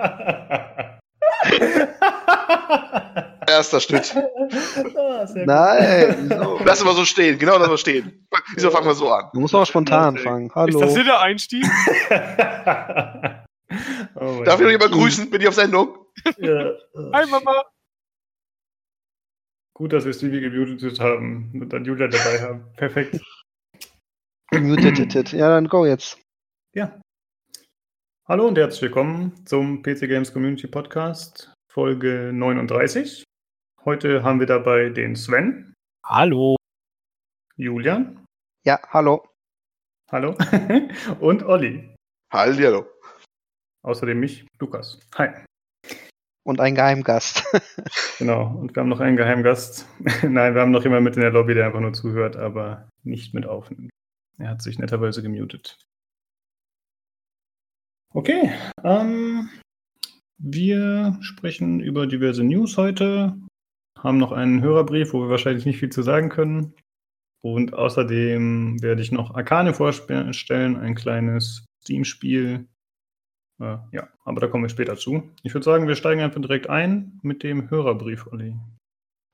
Erster Schnitt. Ah, gut. Nein, so. Lass mal so stehen, genau lass mal stehen. Wieso fangen wir so an? Du musst auch spontan Okay. fangen. Ist Hallo. das der Einstieg? oh Darf ich noch jemand grüßen? Bin ich auf Sendung? Ja. Hi Mama. Gut, dass wir Stevie gemutet haben und dann Julia dabei haben. Perfekt. Muted. Ja, dann go jetzt. Ja. Hallo und herzlich willkommen zum PC Games Community Podcast, Folge 39. Heute haben wir dabei den Sven, Hallo. Julian, Ja, hallo. hallo, und Olli. Hallihallo. Außerdem mich, Lukas. Hi. Und ein Geheimgast. Genau, und wir haben noch einen Geheimgast. Nein, wir haben noch jemanden mit in der Lobby, der einfach nur zuhört, aber nicht mit aufnimmt. Er hat sich netterweise gemutet. Okay, ähm, wir sprechen über diverse News heute, haben noch einen Hörerbrief, wo wir wahrscheinlich nicht viel zu sagen können. Und außerdem werde ich noch Arcane vorstellen, ein kleines Steam-Spiel. Äh, ja, aber da kommen wir später zu. Ich würde sagen, wir steigen einfach direkt ein mit dem Hörerbrief, Olli.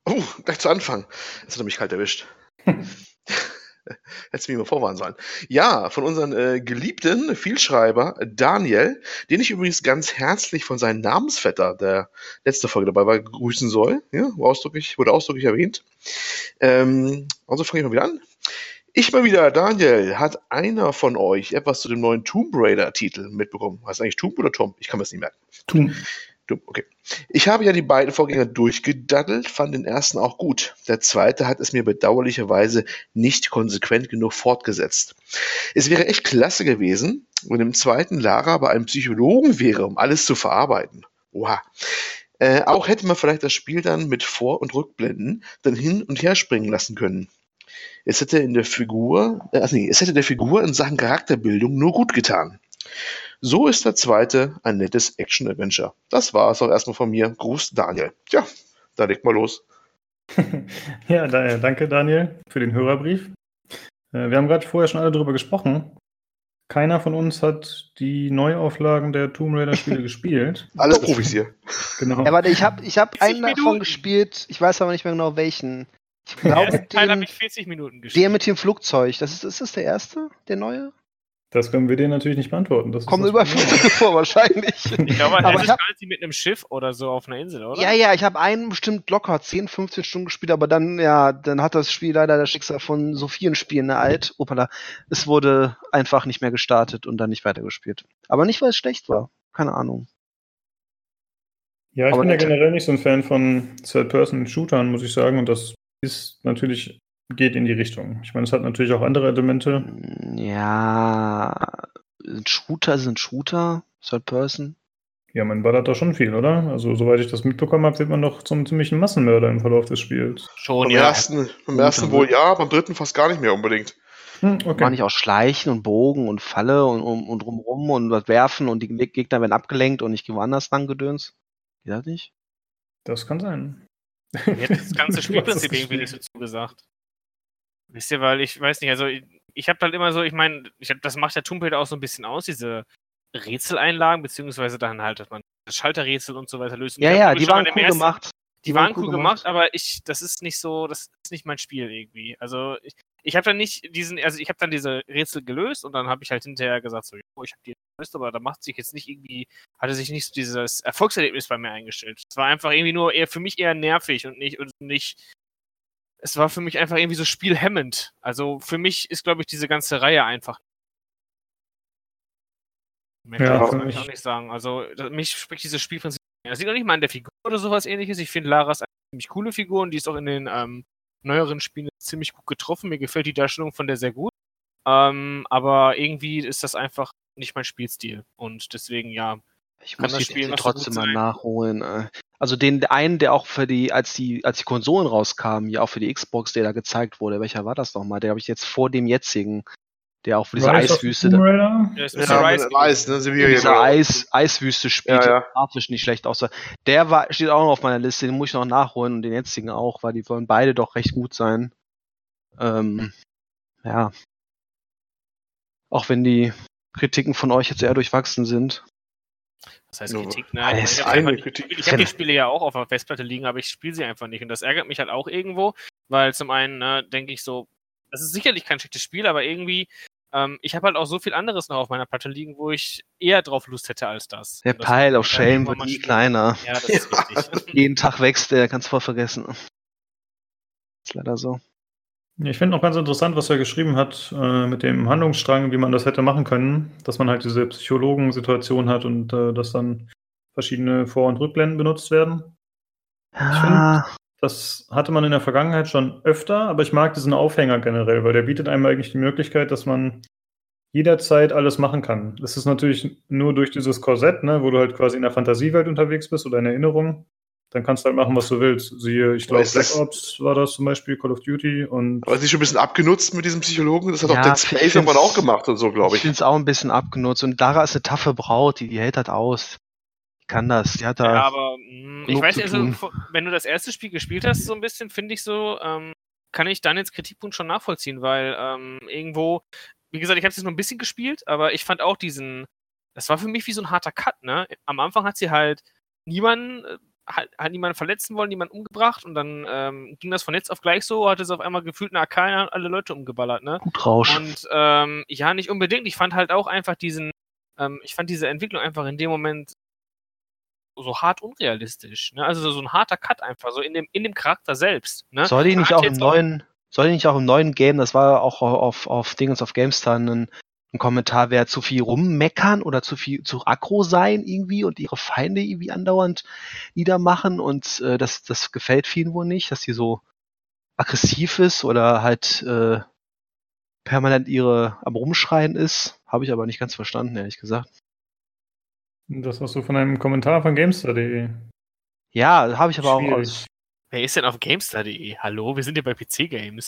Oh, gleich zu Anfang. Jetzt hat er mich kalt erwischt. Hättest du mich mal vorwarnen sollen. Ja, von unserem äh, geliebten Vielschreiber Daniel, den ich übrigens ganz herzlich von seinem Namensvetter, der letzte Folge dabei war, grüßen soll. Ja, ausdrücklich, wurde ausdrücklich erwähnt. Ähm, also fange ich mal wieder an. Ich mal wieder, Daniel, hat einer von euch etwas zu dem neuen Tomb Raider-Titel mitbekommen? Heißt eigentlich Tomb oder Tom? Ich kann mir das nicht merken. Tum. Okay. Ich habe ja die beiden Vorgänger durchgedaddelt, fand den ersten auch gut. Der zweite hat es mir bedauerlicherweise nicht konsequent genug fortgesetzt. Es wäre echt klasse gewesen, wenn im zweiten Lara bei einem Psychologen wäre, um alles zu verarbeiten. Oha. Äh, auch hätte man vielleicht das Spiel dann mit Vor- und Rückblenden dann hin und her springen lassen können. Es hätte in der Figur, äh, nee, es hätte der Figur in Sachen Charakterbildung nur gut getan. So ist der zweite ein nettes Action-Adventure. Das war es auch erstmal von mir. Gruß Daniel. Tja, da legt mal los. Ja, da, danke Daniel für den Hörerbrief. Äh, wir haben gerade vorher schon alle darüber gesprochen. Keiner von uns hat die Neuauflagen der Tomb Raider-Spiele gespielt. Alle Profis hier. Genau. Ja, warte, ich habe ich hab 40 einen davon Minuten. gespielt. Ich weiß aber nicht mehr genau welchen. Ich Den glaube, habe den, ich 40 Minuten der gespielt. mit dem Flugzeug. Das ist, ist das der erste? Der neue? Das können wir dir natürlich nicht beantworten. Das Kommen über viele vor, wahrscheinlich. Ich glaube, Aber ich hab- sie mit einem Schiff oder so auf einer Insel, oder? Ja, ja, ich habe einen bestimmt locker 10, 15 Stunden gespielt, aber dann, ja, dann hat das Spiel leider das Schicksal von so vielen Spielen ereilt. Opala. Es wurde einfach nicht mehr gestartet und dann nicht weitergespielt. Aber nicht, weil es schlecht war. Keine Ahnung. Ja, ich Aber bin ja der- generell nicht so ein Fan von Third-Person-Shootern, muss ich sagen. Und das ist natürlich, geht in die Richtung. Ich meine, es hat natürlich auch andere Elemente. Ja, sind Shooter sind Shooter, Third Person. Ja, man ballert da schon viel, oder? Also, soweit ich das mitbekommen habe, wird man doch zum ziemlichen Massenmörder im Verlauf des Spiels. Schon, Beim ja. ersten, beim ersten wohl ja, beim dritten fast gar nicht mehr unbedingt. Hm, okay. nicht auch Schleichen und Bogen und Falle und, und, und drumrum und was werfen und die Gegner werden abgelenkt und nicht woanders lang gedöns? Geht das nicht? Das kann sein. Hat das ganze Spielprinzip irgendwie nicht so zugesagt. Wisst ihr, weil ich weiß nicht, also ich, ich habe halt immer so, ich meine, das macht der Tomb Raider auch so ein bisschen aus, diese Rätseleinlagen, beziehungsweise dann halt, dass man das Schalterrätsel und so weiter löst. Ja, ja, schon die waren cool ersten- gemacht. Die waren cool gemacht, aber ich, das ist nicht so, das ist nicht mein Spiel irgendwie. Also ich, ich habe dann nicht diesen, also ich habe dann diese Rätsel gelöst und dann habe ich halt hinterher gesagt, so, jo, ich habe die gelöst, aber da macht sich jetzt nicht irgendwie, hatte sich nicht so dieses Erfolgserlebnis bei mir eingestellt. Es war einfach irgendwie nur eher für mich eher nervig und nicht und nicht. Es war für mich einfach irgendwie so spielhemmend. Also für mich ist, glaube ich, diese ganze Reihe einfach. Mehr Ja, kann ich auch nicht sagen. Also mich spricht dieses Spielprinzip. Das liegt auch nicht mal an der Figur oder sowas ähnliches. Ich finde Lara ist eine ziemlich coole Figur und die ist auch in den ähm, neueren Spielen ziemlich gut getroffen. Mir gefällt die Darstellung von der sehr gut. Ähm, aber irgendwie ist das einfach nicht mein Spielstil. Und deswegen, ja, Ich Kann muss das die Spiel trotzdem mal nachholen. Also den einen, der auch für die, als die, als die Konsolen rauskamen, ja auch für die Xbox, der da gezeigt wurde. Welcher war das nochmal? Der habe ich jetzt vor dem jetzigen, der auch für diese Rise Eiswüste, da, Raider? der ist Ja, Mr. Rice. mit Eis, ne, sind wir diese hier. Eis, Eiswüste spielt, Ja, ja. der grafisch nicht schlecht aussah. Der war, steht auch noch auf meiner Liste, den muss ich noch nachholen und den jetzigen auch, weil die wollen beide doch recht gut sein. Ähm, ja. Auch wenn die Kritiken von euch jetzt eher durchwachsen sind. Was heißt Kritik? Ne? eine Ich, ich, hab habe die Spiele ja auch auf der Festplatte liegen, aber ich spiele sie einfach nicht. Und das ärgert mich halt auch irgendwo, weil zum einen ne, denke ich so, das ist sicherlich kein schlechtes Spiel, aber irgendwie, ähm, ich habe halt auch so viel anderes noch auf meiner Platte liegen, wo ich eher drauf Lust hätte als das. Der das- Pile of ja, Shame wird nie kleiner. Ja, das ist richtig. Jeden Tag wächst der, kannst voll vergessen. Ist leider so. Ich finde noch ganz interessant, was er geschrieben hat äh, mit dem Handlungsstrang, wie man das hätte machen können, dass man halt diese Psychologen-Situation hat und äh, dass dann verschiedene Vor- und Rückblenden benutzt werden. Ah, Das hatte man in der Vergangenheit schon öfter, aber ich mag diesen Aufhänger generell, weil der bietet einem eigentlich die Möglichkeit, dass man jederzeit alles machen kann. Das ist natürlich nur durch dieses Korsett, ne, wo du halt quasi in der Fantasiewelt unterwegs bist oder in Erinnerung. Dann kannst du halt machen, was du willst. Siehe, ich glaube, Black Ops war das zum Beispiel, Call of Duty und Aber es ist schon ein bisschen abgenutzt mit diesem Psychologen. Das hat Ja, auch Dead Space irgendwann auch gemacht und so, glaube ich ich. finde es auch ein bisschen abgenutzt. Und Lara ist eine taffe Braut, die, die hält das aus. Die kann das. Die hat da. Ja, aber mh, ich weiß also, wenn du das erste Spiel gespielt hast, so ein bisschen, finde ich so, ähm, kann ich dann jetzt Kritikpunkt schon nachvollziehen, weil ähm, irgendwo, wie gesagt, ich habe es jetzt nur ein bisschen gespielt, aber ich fand auch diesen, das war für mich wie so ein harter Cut, ne? Am Anfang hat sie halt niemanden, äh, hat, hat niemanden verletzen wollen, niemanden umgebracht und dann ähm, ging das von jetzt auf gleich so, hatte sie auf einmal gefühlt eine AK und alle Leute umgeballert, ne? Gut Rausch. Und ähm, ja, nicht unbedingt. Ich fand halt auch einfach diesen, ähm, ich fand diese Entwicklung einfach in dem Moment so hart unrealistisch. Ne? Also so, ein harter Cut einfach, so in dem, in dem Charakter selbst. Ne? Soll die nicht hat auch im neuen, soll die nicht auch im neuen Game, das war auch auf, auf Dingens auf GameStar ein, ein Kommentar, wer zu viel rummeckern oder zu viel zu aggro sein irgendwie und ihre Feinde irgendwie andauernd niedermachen und äh, das, das gefällt vielen wohl nicht, dass sie so aggressiv ist oder halt äh, permanent ihre am Rumschreien ist. Habe ich aber nicht ganz verstanden, ehrlich gesagt. das hast du von einem Kommentar von Gamestar.de. Ja, habe ich aber auch Schwierig. aus. Wer ist denn auf GameStar.de? Hallo, wir sind ja bei PC Games.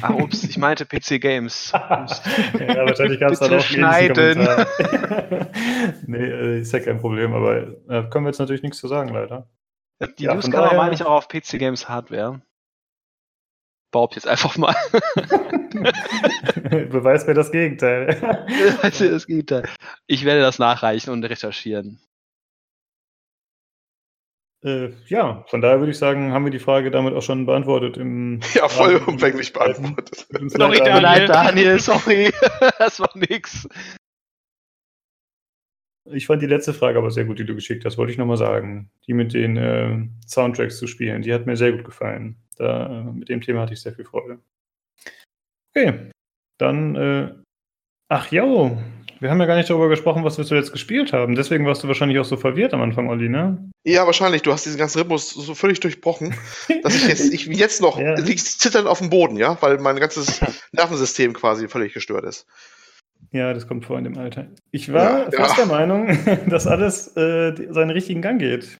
Ah, ups, ich meinte PC Games. Ja, wahrscheinlich gab es da ähnlichen schneiden. Nee, äh, ist ja kein Problem, aber äh, können wir jetzt natürlich nichts zu sagen, leider. Die Ja, News kann man meine ich auch auf PC Games Hardware. Behaupte jetzt einfach mal. Beweis mir das Gegenteil. Weißt du, das Gegenteil. Ich werde das nachreichen und recherchieren. Äh, ja, von daher würde ich sagen, haben wir die Frage damit auch schon beantwortet. Im Ja, Rahmen- vollumfänglich beantwortet. Sorry, Daniel. leid, Daniel, sorry. das war nix. Ich fand die letzte Frage aber sehr gut, die du geschickt hast, wollte ich nochmal sagen. Die mit den äh, Soundtracks zu spielen, die hat mir sehr gut gefallen. Da, äh, mit dem Thema hatte ich sehr viel Freude. Okay, dann, äh, ach jo, wir haben ja gar nicht darüber gesprochen, was wir zuletzt gespielt haben. Deswegen warst du wahrscheinlich auch so verwirrt am Anfang, Olli, ne? Ja, wahrscheinlich. Du hast diesen ganzen Rhythmus so völlig durchbrochen, dass ich jetzt, ich jetzt noch Ja. lieg zitternd auf dem Boden, ja, weil mein ganzes Nervensystem quasi völlig gestört ist. Ja, das kommt vor in dem Alter. Ich war Ja, fast ja. der Meinung, dass alles äh, seinen richtigen Gang geht.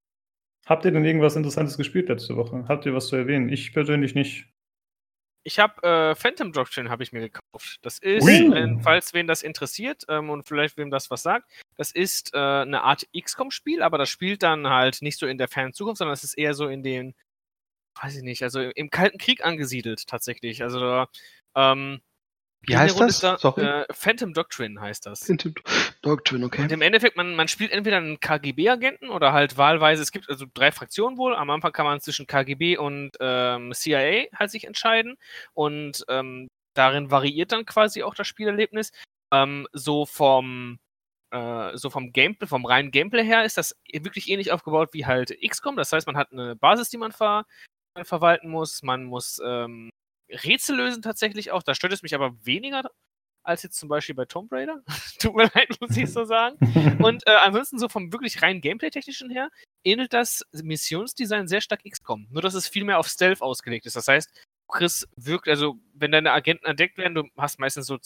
Habt ihr denn irgendwas Interessantes gespielt letzte Woche? Habt ihr was zu erwähnen? Ich persönlich nicht. Ich habe äh, Phantom Doctrine habe ich mir gekauft. Das ist, wenn, falls wen das interessiert ähm, und vielleicht wem das was sagt, das ist äh, eine Art XCOM-Spiel, aber das spielt dann halt nicht so in der fernen Zukunft, sondern es ist eher so in den, weiß ich nicht, also im Kalten Krieg angesiedelt tatsächlich. Also ähm, Wie heißt das? Da, Sorry. äh, Phantom Doctrine heißt das. Doctrine, okay. Und im Endeffekt, man, man spielt entweder einen KGB-Agenten oder halt wahlweise, es gibt also drei Fraktionen wohl. Am Anfang kann man zwischen KGB und ähm, CIA halt sich entscheiden. Und ähm, darin variiert dann quasi auch das Spielerlebnis. Ähm, so vom äh, so vom Gameplay, vom reinen Gameplay her ist das wirklich ähnlich aufgebaut wie halt XCOM. Das heißt, man hat eine Basis, die man, ver verwalten muss. Man muss ähm, Rätsel lösen tatsächlich auch. Da stört es mich aber weniger als jetzt zum Beispiel bei Tomb Raider. Tut mir leid, muss ich so sagen. Und äh, ansonsten so vom wirklich rein Gameplay-technischen her ähnelt das Missionsdesign sehr stark XCOM. Nur, dass es viel mehr auf Stealth ausgelegt ist. Das heißt, kriegst wirklich, also wenn deine Agenten entdeckt werden, du hast meistens so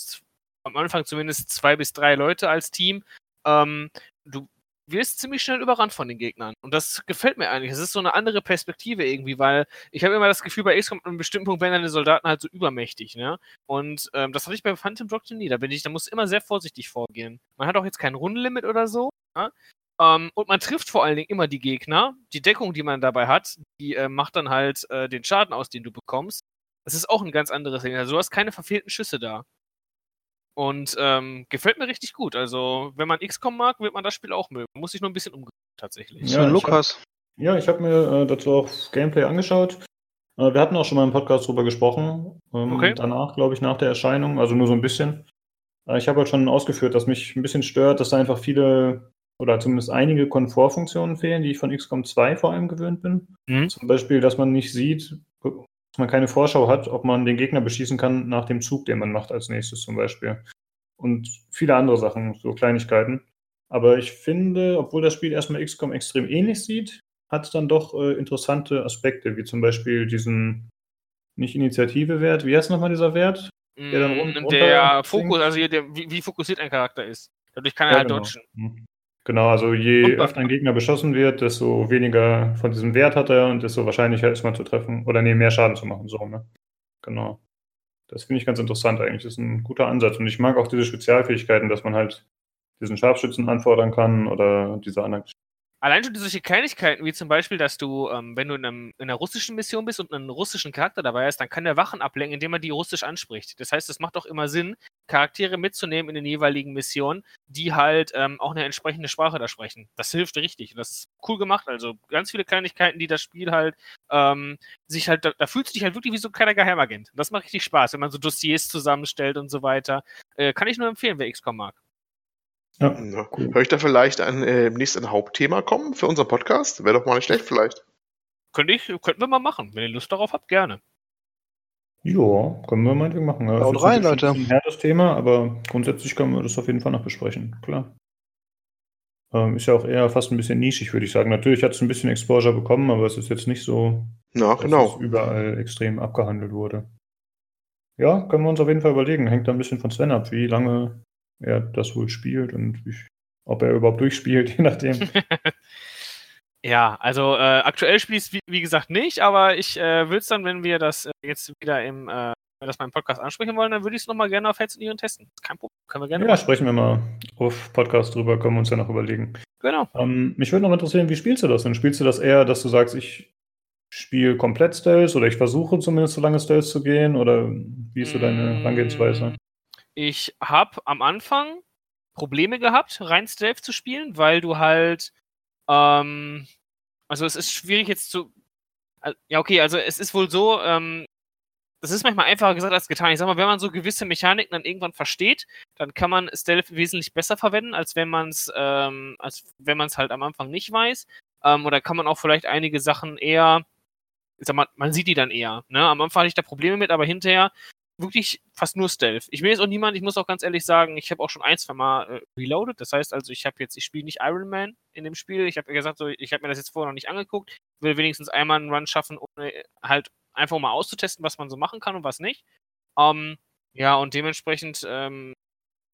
am Anfang zumindest zwei bis drei Leute als Team, ähm, du wirst ziemlich schnell überrannt von den Gegnern. Und das gefällt mir eigentlich. Es ist so eine andere Perspektive irgendwie, weil ich habe immer das Gefühl, bei XCOM an einem bestimmten Punkt werden deine Soldaten halt so übermächtig, ne? Und ähm, das hatte ich bei Phantom Doctrine nie. Da bin ich, da muss immer sehr vorsichtig vorgehen. Man hat auch jetzt kein Rundenlimit oder so. Ja? Ähm, und man trifft vor allen Dingen immer die Gegner. Die Deckung, die man dabei hat, die äh, macht dann halt äh, den Schaden aus, den du bekommst. Das ist auch ein ganz anderes Ding. Also du hast keine verfehlten Schüsse da. Und ähm, gefällt mir richtig gut. Also, wenn man XCOM mag, wird man das Spiel auch mögen. Muss sich nur ein bisschen umgewöhnen, tatsächlich. Ja, ich Lukas. Ja, ich habe mir äh, dazu auch Gameplay angeschaut. Äh, wir hatten auch schon mal im Podcast drüber gesprochen. Ähm, Okay. Danach, glaube ich, nach der Erscheinung, also nur so ein bisschen. Äh, ich habe halt schon ausgeführt, dass mich ein bisschen stört, dass da einfach viele oder zumindest einige Komfortfunktionen fehlen, die ich von XCOM 2 vor allem gewöhnt bin. Mhm. Zum Beispiel, dass man nicht sieht, dass man keine Vorschau hat, ob man den Gegner beschießen kann nach dem Zug, den man macht als nächstes zum Beispiel. Und viele andere Sachen, so Kleinigkeiten. Aber ich finde, obwohl das Spiel erstmal XCOM extrem ähnlich sieht, hat es dann doch äh, interessante Aspekte, wie zum Beispiel diesen, nicht Initiative-Wert, wie heißt nochmal dieser Wert? Der Mm, der Fokus, also hier, der, wie, wie fokussiert ein Charakter ist. Dadurch kann er halt genau. dodgen. Genau, also je öfter ein Gegner beschossen wird, desto weniger von diesem Wert hat er und desto wahrscheinlicher ist man zu treffen oder nee, mehr Schaden zu machen. So, ne? Genau. Das finde ich ganz interessant eigentlich. Das ist ein guter Ansatz. Und ich mag auch diese Spezialfähigkeiten, dass man halt diesen Scharfschützen anfordern kann oder diese anderen. Allein schon solche Kleinigkeiten, wie zum Beispiel, dass du, ähm, wenn du in, einem, in einer russischen Mission bist und einen russischen Charakter dabei hast, dann kann der Wachen ablenken, indem er die russisch anspricht. Das heißt, es macht auch immer Sinn, Charaktere mitzunehmen in den jeweiligen Missionen, die halt ähm, auch eine entsprechende Sprache da sprechen. Das hilft richtig. Das ist cool gemacht. Also ganz viele Kleinigkeiten, die das Spiel halt ähm, sich halt, da, da fühlst du dich halt wirklich wie so ein kleiner Geheimagent. Das macht richtig Spaß, wenn man so Dossiers zusammenstellt und so weiter. Äh, kann ich nur empfehlen, wer XCOM mag. Ja, Ja. cool. Soll ich da vielleicht an, äh, demnächst ein Hauptthema kommen für unseren Podcast? Wäre doch mal nicht schlecht vielleicht. Könnte ich, könnten wir mal machen. Wenn ihr Lust darauf habt, gerne. Ja, können wir meinetwegen machen. Ja, Haut das ist rein, Leute. Ein härtes Thema, aber grundsätzlich können wir das auf jeden Fall noch besprechen. Klar. Ähm, ist ja auch eher fast ein bisschen nischig, würde ich sagen. Natürlich hat es ein bisschen Exposure bekommen, aber es ist jetzt nicht so, Na, dass genau. es überall extrem abgehandelt wurde. Ja, können wir uns auf jeden Fall überlegen. Hängt da ein bisschen von Sven ab, wie lange er das wohl spielt und wie, ob er überhaupt durchspielt, je nachdem. Ja, also äh, aktuell spiele ich es wie, wie gesagt nicht, aber ich äh, will es dann, wenn wir das äh, jetzt wieder im, äh, das beim Podcast ansprechen wollen, dann würde ich es nochmal gerne auf Heads und testen. Kein Problem, können wir gerne ja, machen. sprechen wir mal auf Podcast drüber, können wir uns ja noch überlegen. Genau. Ähm, mich würde noch interessieren, wie spielst du das denn? Spielst du das eher, dass du sagst, ich spiele komplett Stealth oder ich versuche zumindest so lange Stealth zu gehen oder wie ist so deine Mm, Herangehensweise? Ich habe am Anfang Probleme gehabt, rein Stealth zu spielen, weil du halt, ähm, also es ist schwierig jetzt zu, also, ja okay, also es ist wohl so, ähm, das ist manchmal einfacher gesagt als getan. Ich sag mal, wenn man so gewisse Mechaniken dann irgendwann versteht, dann kann man Stealth wesentlich besser verwenden, als wenn man es, ähm, als wenn man halt am Anfang nicht weiß. Ähm, oder kann man auch vielleicht einige Sachen eher, ich sag mal, man sieht die dann eher. Ne? Am Anfang hatte ich da Probleme mit, aber hinterher wirklich fast nur Stealth. Ich bin jetzt auch niemand, ich muss auch ganz ehrlich sagen, ich habe auch schon ein, zwei Mal äh, reloaded. Das heißt also, ich habe jetzt, ich spiele nicht Iron Man in dem Spiel. Ich habe gesagt, so, ich habe mir das jetzt vorher noch nicht angeguckt. Will wenigstens einmal einen Run schaffen, ohne halt einfach mal auszutesten, was man so machen kann und was nicht. Ähm, ja, und dementsprechend, ähm,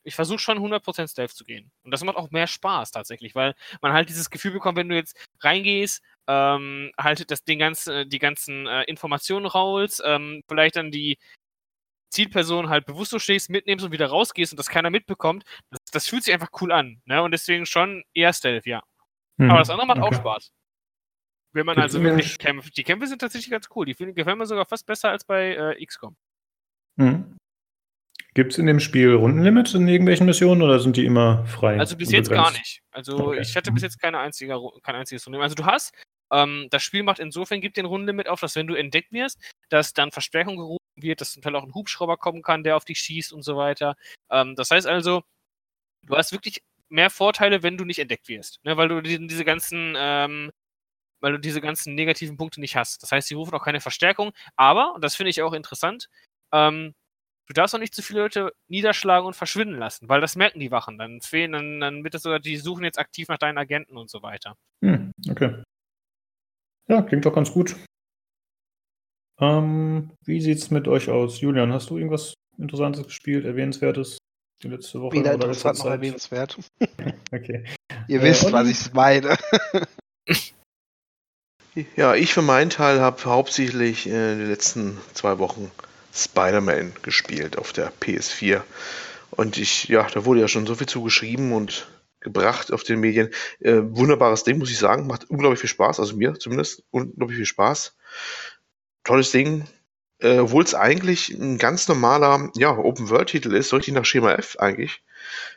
ich versuche schon 100% Stealth zu gehen. Und das macht auch mehr Spaß tatsächlich, weil man halt dieses Gefühl bekommt, wenn du jetzt reingehst, ähm, halt das, den ganzen, die ganzen äh, Informationen raus, ähm, vielleicht dann die Zielperson halt bewusstlos stehst, mitnimmst und wieder rausgehst und das keiner mitbekommt, das, das fühlt sich einfach cool an. Ne? Und deswegen schon eher Stealth, ja. Hm, Aber das andere macht auch okay. Spaß. Wenn man Gibt's also wirklich Kämpfe, die Kämpfe sind tatsächlich ganz cool. Die gefallen mir sogar fast besser als bei äh, XCOM. Hm. Gibt es in dem Spiel Rundenlimits in irgendwelchen Missionen oder sind die immer frei? Also bis jetzt gar nicht. Also Okay. ich hatte bis jetzt keine einzige, kein einziges Rundenlimit. Also du hast, ähm, das Spiel macht insofern, gibt den Rundenlimit auf, dass wenn du entdeckt wirst, dass dann Verstärkung gerufen wird, dass zum Teil auch ein Hubschrauber kommen kann, der auf dich schießt und so weiter. Ähm, das heißt also, du hast wirklich mehr Vorteile, wenn du nicht entdeckt wirst. Ne? Weil du die, diese ganzen, ähm, weil du diese ganzen negativen Punkte nicht hast. Das heißt, sie rufen auch keine Verstärkung. Aber, und das finde ich auch interessant, ähm, du darfst auch nicht zu viele Leute niederschlagen und verschwinden lassen, weil das merken die Wachen. Dann fehlen, dann, dann wird es sogar, die suchen jetzt aktiv nach deinen Agenten und so weiter. Hm, okay. Ja, klingt doch ganz gut. Ähm, wie sieht's mit euch aus? Julian, hast du irgendwas Interessantes gespielt, Erwähnenswertes die letzte Woche? Weder oder letzte interessant noch erwähnenswert. Okay. Ihr Äh, wisst, was ich meine. Ja, ich für meinen Teil habe hauptsächlich äh, die letzten zwei Wochen Spider-Man gespielt auf der PS4. Und ich, ja, da wurde ja schon so viel zugeschrieben und gebracht auf den Medien. Äh, wunderbares Ding, muss ich sagen. Macht unglaublich viel Spaß, also mir zumindest unglaublich viel Spaß. Tolles Ding. äh, obwohl es eigentlich ein ganz normaler ja, Open-World-Titel ist, so richtig nach Schema F eigentlich.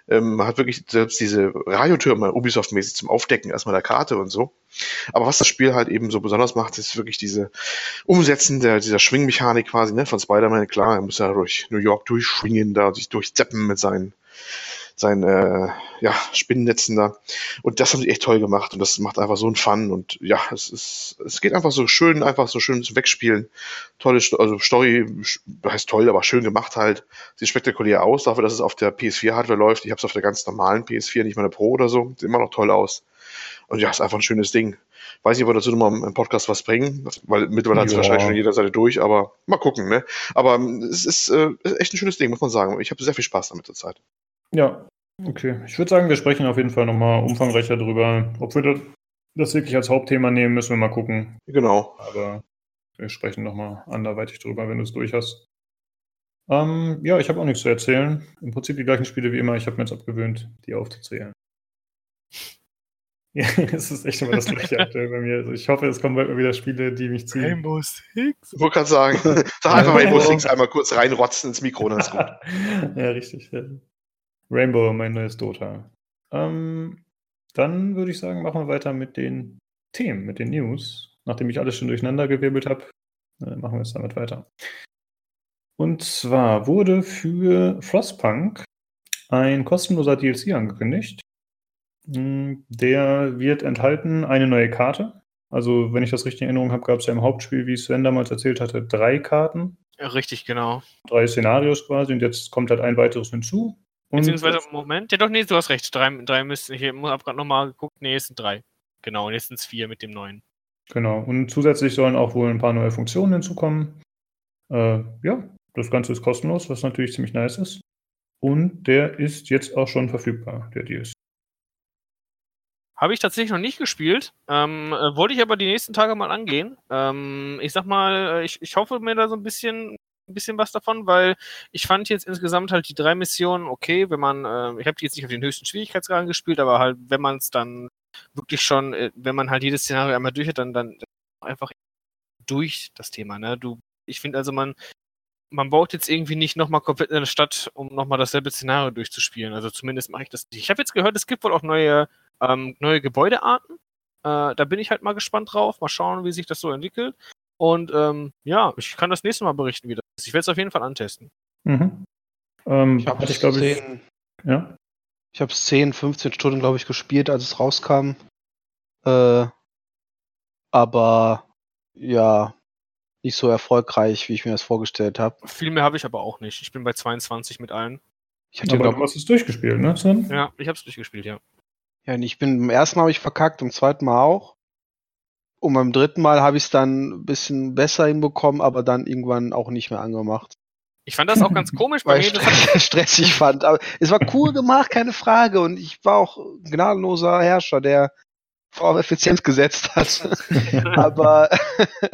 Ähm, man hat wirklich selbst diese Radiotürme Ubisoft-mäßig zum Aufdecken erstmal der Karte und so. Aber was das Spiel halt eben so besonders macht, ist wirklich diese Umsetzen der, dieser Schwingmechanik quasi, ne, von Spider-Man. Klar, er muss ja durch New York durchschwingen da, sich durchzeppen mit seinen sein äh, ja, Spinnennetzen da. Und das haben sie echt toll gemacht und das macht einfach so einen Fun und ja, es ist, es geht einfach so schön, einfach so schön zum Wegspielen. Tolle, also Story heißt toll, aber schön gemacht halt. Sieht spektakulär aus, dafür, dass es auf der PS4-Hardware läuft. Ich habe es auf der ganz normalen PS4, nicht mal eine Pro oder so. Sieht immer noch toll aus. Und ja, ist einfach ein schönes Ding. Weiß nicht, ob wir dazu nochmal im Podcast was bringen, weil mittlerweile hat es Ja. wahrscheinlich schon jeder Seite durch, aber mal gucken, ne? Aber ähm, es ist, äh, ist echt ein schönes Ding, muss man sagen. Ich habe sehr viel Spaß damit zur Zeit. Ja, okay. Ich würde sagen, wir sprechen auf jeden Fall nochmal umfangreicher drüber. Ob wir das, wirklich als Hauptthema nehmen, müssen wir mal gucken. Genau. Aber wir sprechen nochmal anderweitig drüber, wenn du es durch hast. Ähm, ja, ich habe auch nichts zu erzählen. Im Prinzip die gleichen Spiele wie immer. Ich habe mir jetzt abgewöhnt, die aufzuzählen. Ja, es ist echt immer das gleiche aktuell bei mir. Also ich hoffe, es kommen bald mal wieder Spiele, die mich ziehen. Rainbow Six. Ich wollte gerade sagen, sag einfach Rainbow Six einmal kurz reinrotzen ins Mikro, dann ist gut. ja, richtig. ja. Rainbow, mein neues Dota. Ähm, dann würde ich sagen, machen wir weiter mit den Themen, mit den News. Nachdem ich alles schon durcheinander gewirbelt habe, äh, machen wir jetzt damit weiter. Und zwar wurde für Frostpunk ein kostenloser DLC angekündigt. Mm, Der wird enthalten eine neue Karte. Also, wenn ich das richtig in Erinnerung habe, gab es ja im Hauptspiel, wie Sven damals erzählt hatte, drei Karten Richtig, genau. drei Szenarios quasi und jetzt kommt halt ein weiteres hinzu. Beziehungsweise, Moment, ja doch, nee, du hast recht. Drei, drei müssten, ich habe gerade nochmal geguckt, nee, es sind drei. Genau, und jetzt sind es vier mit dem neuen. genau. Und zusätzlich sollen auch wohl ein paar neue Funktionen hinzukommen. Äh, ja, das Ganze ist kostenlos, was natürlich ziemlich nice ist. Und der ist jetzt auch schon verfügbar, der DLC. Habe ich tatsächlich noch nicht gespielt. Ähm, äh, wollte ich aber die nächsten Tage mal angehen. Ähm, ich sag mal, äh, ich, ich hoffe mir da so ein bisschen, ein bisschen was davon, weil ich fand jetzt insgesamt halt die drei Missionen okay, wenn man, äh, ich habe die jetzt nicht auf den höchsten Schwierigkeitsgrad gespielt, aber halt, wenn man es dann wirklich schon, äh, wenn man halt jedes Szenario einmal durch hat, dann, dann einfach durch das Thema. Ne? Du, ich finde also, man, man baut jetzt irgendwie nicht nochmal komplett in eine Stadt, um nochmal dasselbe Szenario durchzuspielen. Also zumindest mache ich das nicht. Ich habe jetzt gehört, es gibt wohl auch neue, ähm, neue Gebäudearten. Äh, da bin ich halt mal gespannt drauf. Mal schauen, wie sich das so entwickelt. Und ähm, ja, ich kann das nächste Mal berichten, wie das ist. Ich werde es auf jeden Fall antesten. Mhm. Ähm, Ich habe hatte ich, glaube ich, 10, ja. ich habe 10, 15 Stunden, glaube ich, gespielt, als es rauskam. Äh, aber ja, nicht so erfolgreich, wie ich mir das vorgestellt habe. Viel mehr habe ich aber auch nicht. Ich bin bei 22 mit allen. Ich hatte, Aber glaub, du hast es durchgespielt, ne, Sven? Ja, ich habe es durchgespielt, ja. ja, ich bin beim ersten Mal habe ich verkackt, beim zweiten Mal auch. Und beim dritten Mal habe ich es dann ein bisschen besser hinbekommen, aber dann irgendwann auch nicht mehr angemacht. Ich fand das auch ganz komisch bei Weil ich stre- stressig fand. Aber es war cool gemacht, keine Frage. Und ich war auch ein gnadenloser Herrscher, der vor auf Effizienz gesetzt hat. aber ein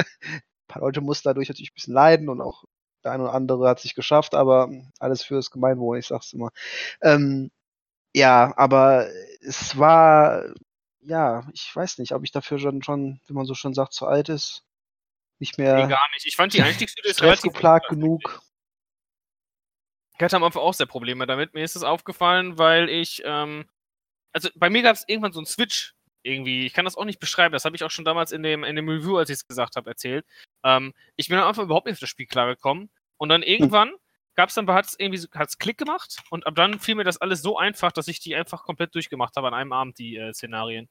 paar Leute mussten dadurch natürlich ein bisschen leiden und auch der eine oder andere hat sich geschafft, aber alles für das Gemeinwohl, ich sag's immer. Ähm, ja, aber es war, ja, ich weiß nicht, ob ich dafür schon, schon, wie man so schon sagt, zu alt ist. Nicht nee, mehr gar nicht. Ich fand die Einstiegshürde ist relativ hoch, genug. Ich hatte am Anfang auch sehr Probleme damit. Mir ist es aufgefallen, weil ich, ähm, also bei mir gab es irgendwann so einen Switch irgendwie. Ich kann das auch nicht beschreiben. Das habe ich auch schon damals in dem, in dem Review, als ich es gesagt habe, erzählt. Ähm, ich bin am Anfang überhaupt nicht auf das Spiel klargekommen. Und dann irgendwann gab es dann, hat es irgendwie hat's Klick gemacht und ab dann fiel mir das alles so einfach, dass ich die einfach komplett durchgemacht habe an einem Abend, die äh, Szenarien.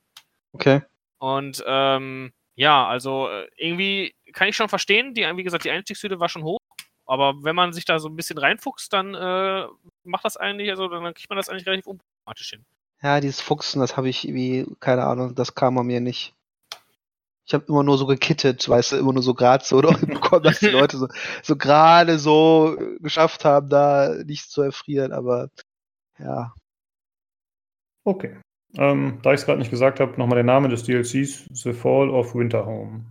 Okay. Und ähm, ja, also äh, irgendwie kann ich schon verstehen, die, wie gesagt, die Einstiegshürde war schon hoch, aber wenn man sich da so ein bisschen reinfuchst, dann äh, macht das eigentlich, also dann kriegt man das eigentlich relativ unproblematisch hin. Ja, dieses Fuchsen, das habe ich irgendwie, keine Ahnung, das kam an mir nicht. Ich habe immer nur so gekittet, weißt du, immer nur so gerade so oder bekommen, dass die Leute so, so gerade so geschafft haben, da nichts zu erfrieren, aber ja. Okay. Ähm, da ich es gerade nicht gesagt habe, nochmal der Name des DLCs: The Fall of Winterhome.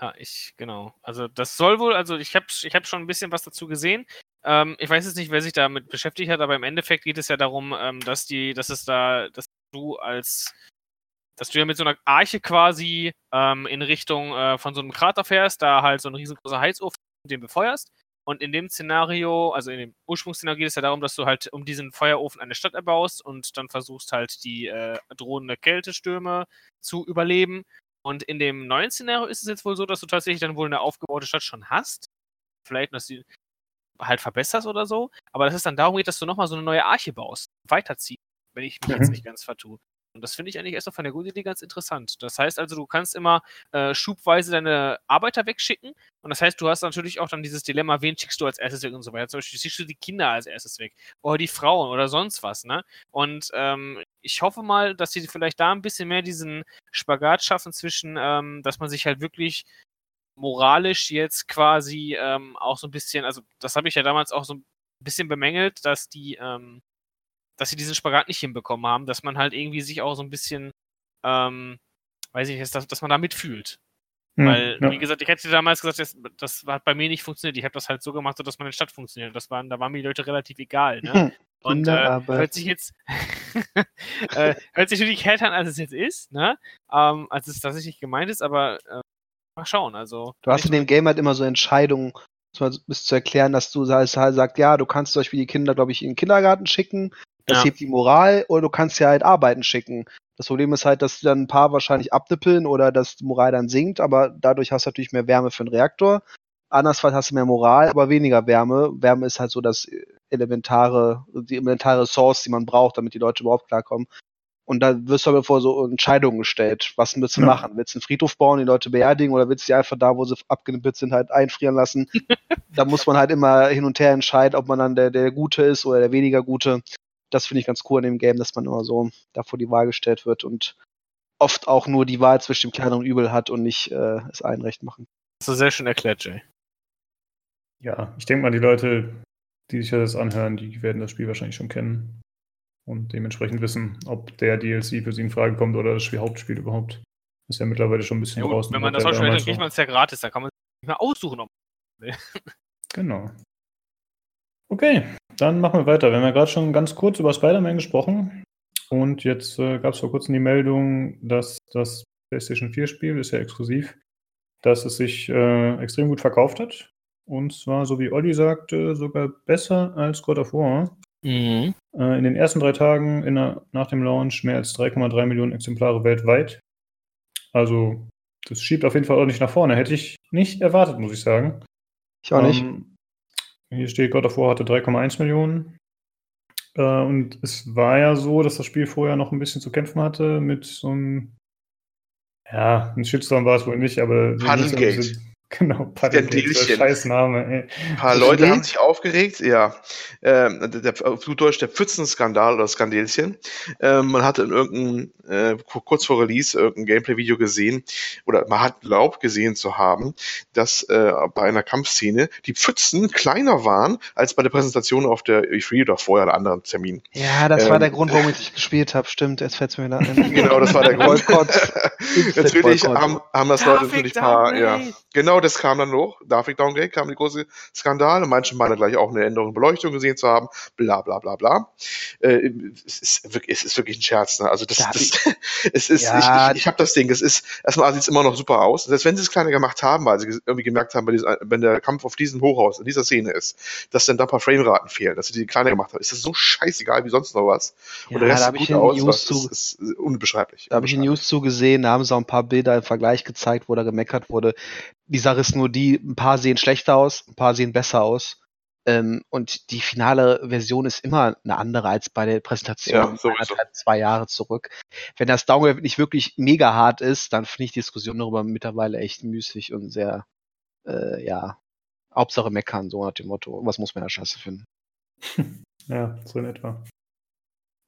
Ja, ich, genau. Also das soll wohl, also ich habe ich hab schon ein bisschen was dazu gesehen. Ähm, ich weiß jetzt nicht, wer sich damit beschäftigt hat, aber im Endeffekt geht es ja darum, ähm, dass die, dass es da, dass du als, dass du ja mit so einer Arche quasi ähm, in Richtung äh, von so einem Krater fährst, da halt so ein riesengroßer Heizofen den befeuerst. Und in dem Szenario, also in dem Ursprungsszenario geht es ja darum, dass du halt um diesen Feuerofen eine Stadt erbaust und dann versuchst halt die äh, drohende Kältestürme zu überleben. Und in dem neuen Szenario ist es jetzt wohl so, dass du tatsächlich dann wohl eine aufgebaute Stadt schon hast. Vielleicht, dass du halt verbesserst oder so. Aber dass es dann darum geht, dass du nochmal so eine neue Arche baust. Weiterziehen, wenn ich mich Mhm. jetzt nicht ganz vertue. Und das finde ich eigentlich erst auf einer guten Idee ganz interessant. Das heißt also, du kannst immer äh, schubweise deine Arbeiter wegschicken. Und das heißt, du hast natürlich auch dann dieses Dilemma, wen schickst du als erstes weg und so weiter. Zum Beispiel schickst du die Kinder als erstes weg. Oder die Frauen oder sonst was, ne? Und ähm, ich hoffe mal, dass sie vielleicht da ein bisschen mehr diesen Spagat schaffen zwischen, ähm, dass man sich halt wirklich moralisch jetzt quasi ähm, auch so ein bisschen, also das habe ich ja damals auch so ein bisschen bemängelt, dass die, ähm, dass sie diesen Spagat nicht hinbekommen haben, dass man halt irgendwie sich auch so ein bisschen, ähm, weiß ich nicht, dass, dass man da mitfühlt. Hm, Weil, ja. wie gesagt, ich hätte damals gesagt, das, das hat bei mir nicht funktioniert. Ich habe das halt so gemacht, dass meine Stadt funktioniert. Das waren, da waren mir die Leute relativ egal. Ne? Und äh, hört sich jetzt äh, hört sich natürlich härter an, als es jetzt ist, ne? Ähm, als es tatsächlich gemeint ist, aber äh, mal schauen. Also Du hast in dem Game halt immer so Entscheidungen, bis zu erklären, dass du halt sagst, ja, du kannst zum Beispiel die Kinder, glaube ich, in den Kindergarten schicken, das Ja. hebt die Moral, oder du kannst ja halt arbeiten schicken. Das Problem ist halt, dass dann ein paar wahrscheinlich abnippeln oder dass die Moral dann sinkt, aber dadurch hast du natürlich mehr Wärme für den Reaktor. Andersfalls hast du mehr Moral, aber weniger Wärme. Wärme ist halt so das elementare, die elementare Source, die man braucht, damit die Leute überhaupt klarkommen. Und da wirst du aber vor so Entscheidungen gestellt. Was willst du Ja. machen? Willst du einen Friedhof bauen, die Leute beerdigen oder willst du die einfach da, wo sie abgenippelt sind, halt einfrieren lassen? da muss man halt immer hin und her entscheiden, ob man dann der, der Gute ist oder der weniger Gute. Das finde ich ganz cool in dem Game, dass man immer so davor die Wahl gestellt wird und oft auch nur die Wahl zwischen dem kleineren Übel hat und nicht äh, es allen recht machen. Das ist sehr schön erklärt, Jay. Ja, ich denke mal, die Leute, die sich das anhören, die werden das Spiel wahrscheinlich schon kennen und dementsprechend wissen, ob der DLC für sie in Frage kommt oder das Spiel Hauptspiel überhaupt. Ist ja mittlerweile schon ein bisschen Ja, gut, draußen. wenn man hat das ja auch schon hätte, damals dann kriegt man es ja gratis. Da kann man sich nicht mehr aussuchen, ob Genau. Okay, dann machen wir weiter. Wir haben ja gerade schon ganz kurz über Spider-Man gesprochen. Und jetzt äh, gab es vor kurzem die Meldung, dass das PlayStation 4-Spiel, ist ja exklusiv, dass es sich äh, extrem gut verkauft hat. Und zwar, so wie Olli sagte, sogar besser als God of War. Mhm. Äh, in den ersten drei Tagen in der, nach dem Launch mehr als 3,3 Millionen Exemplare weltweit. Also, das schiebt auf jeden Fall ordentlich nach vorne. Hätte ich nicht erwartet, muss ich sagen. Ich auch nicht. Ähm, hier steht, God of War hatte 3,1 Millionen. Äh, und es war ja so, dass das Spiel vorher noch ein bisschen zu kämpfen hatte mit so einem. Ja, ein Shitstorm war es wohl nicht, aber. Puddlegate. Genau, Puddlegate, der Skandälchen. Scheißname, ey. Ein paar Das Leute haben sich aufgeregt, ja. Ähm, der, der, auf gut Deutsch der Pfützenskandal oder Skandälchen. Ähm, man hatte in irgendeinem, äh, kurz vor Release, irgendein Gameplay-Video gesehen, oder man hat glaubt gesehen zu haben, dass äh, bei einer Kampfszene die Pfützen kleiner waren als bei der Präsentation auf der E3 oder vorher oder anderen Termin. Ja, das war ähm, der Grund, warum ich nicht gespielt habe. Stimmt, jetzt fällt es mir wieder ein. Genau, das war der Grund. Natürlich haben, haben das Leute natürlich ein paar, ja. Genau, das kam dann noch. Grafik Downgrade kam die große Skandale. Manche meinen gleich auch eine Änderung in Beleuchtung gesehen zu haben. Bla bla bla bla. Äh, es, ist wirklich, es ist wirklich ein Scherz. Ne? Also das, Ja, das es ist, Ja. ich, ich, ich habe das Ding. Es ist erstmal sieht es immer noch super aus. Selbst wenn sie es kleiner gemacht haben, weil sie irgendwie gemerkt haben, wenn der Kampf auf diesem Hochhaus in dieser Szene ist, dass dann da ein paar Frameraten fehlen, dass sie die kleiner gemacht haben, ist das so scheißegal wie sonst noch was. Ja, Und der Rest da sieht ich gut aus. News zu, ist, ist unbeschreiblich. Da habe ich in News zugesehen, da haben sie auch ein paar Bilder im Vergleich gezeigt, wo da gemeckert wurde. Die Sache ist nur die, ein paar sehen schlechter aus, ein paar sehen besser aus. Ähm, und die finale Version ist immer eine andere als bei der Ja, Präsentation anderthalb, zwei Jahre zurück. Wenn das Downgrade nicht wirklich mega hart ist, dann finde ich die Diskussion darüber mittlerweile echt müßig und sehr, äh, ja, Hauptsache meckern, so nach dem Motto. Was muss man ja scheiße finden? Ja, so in etwa.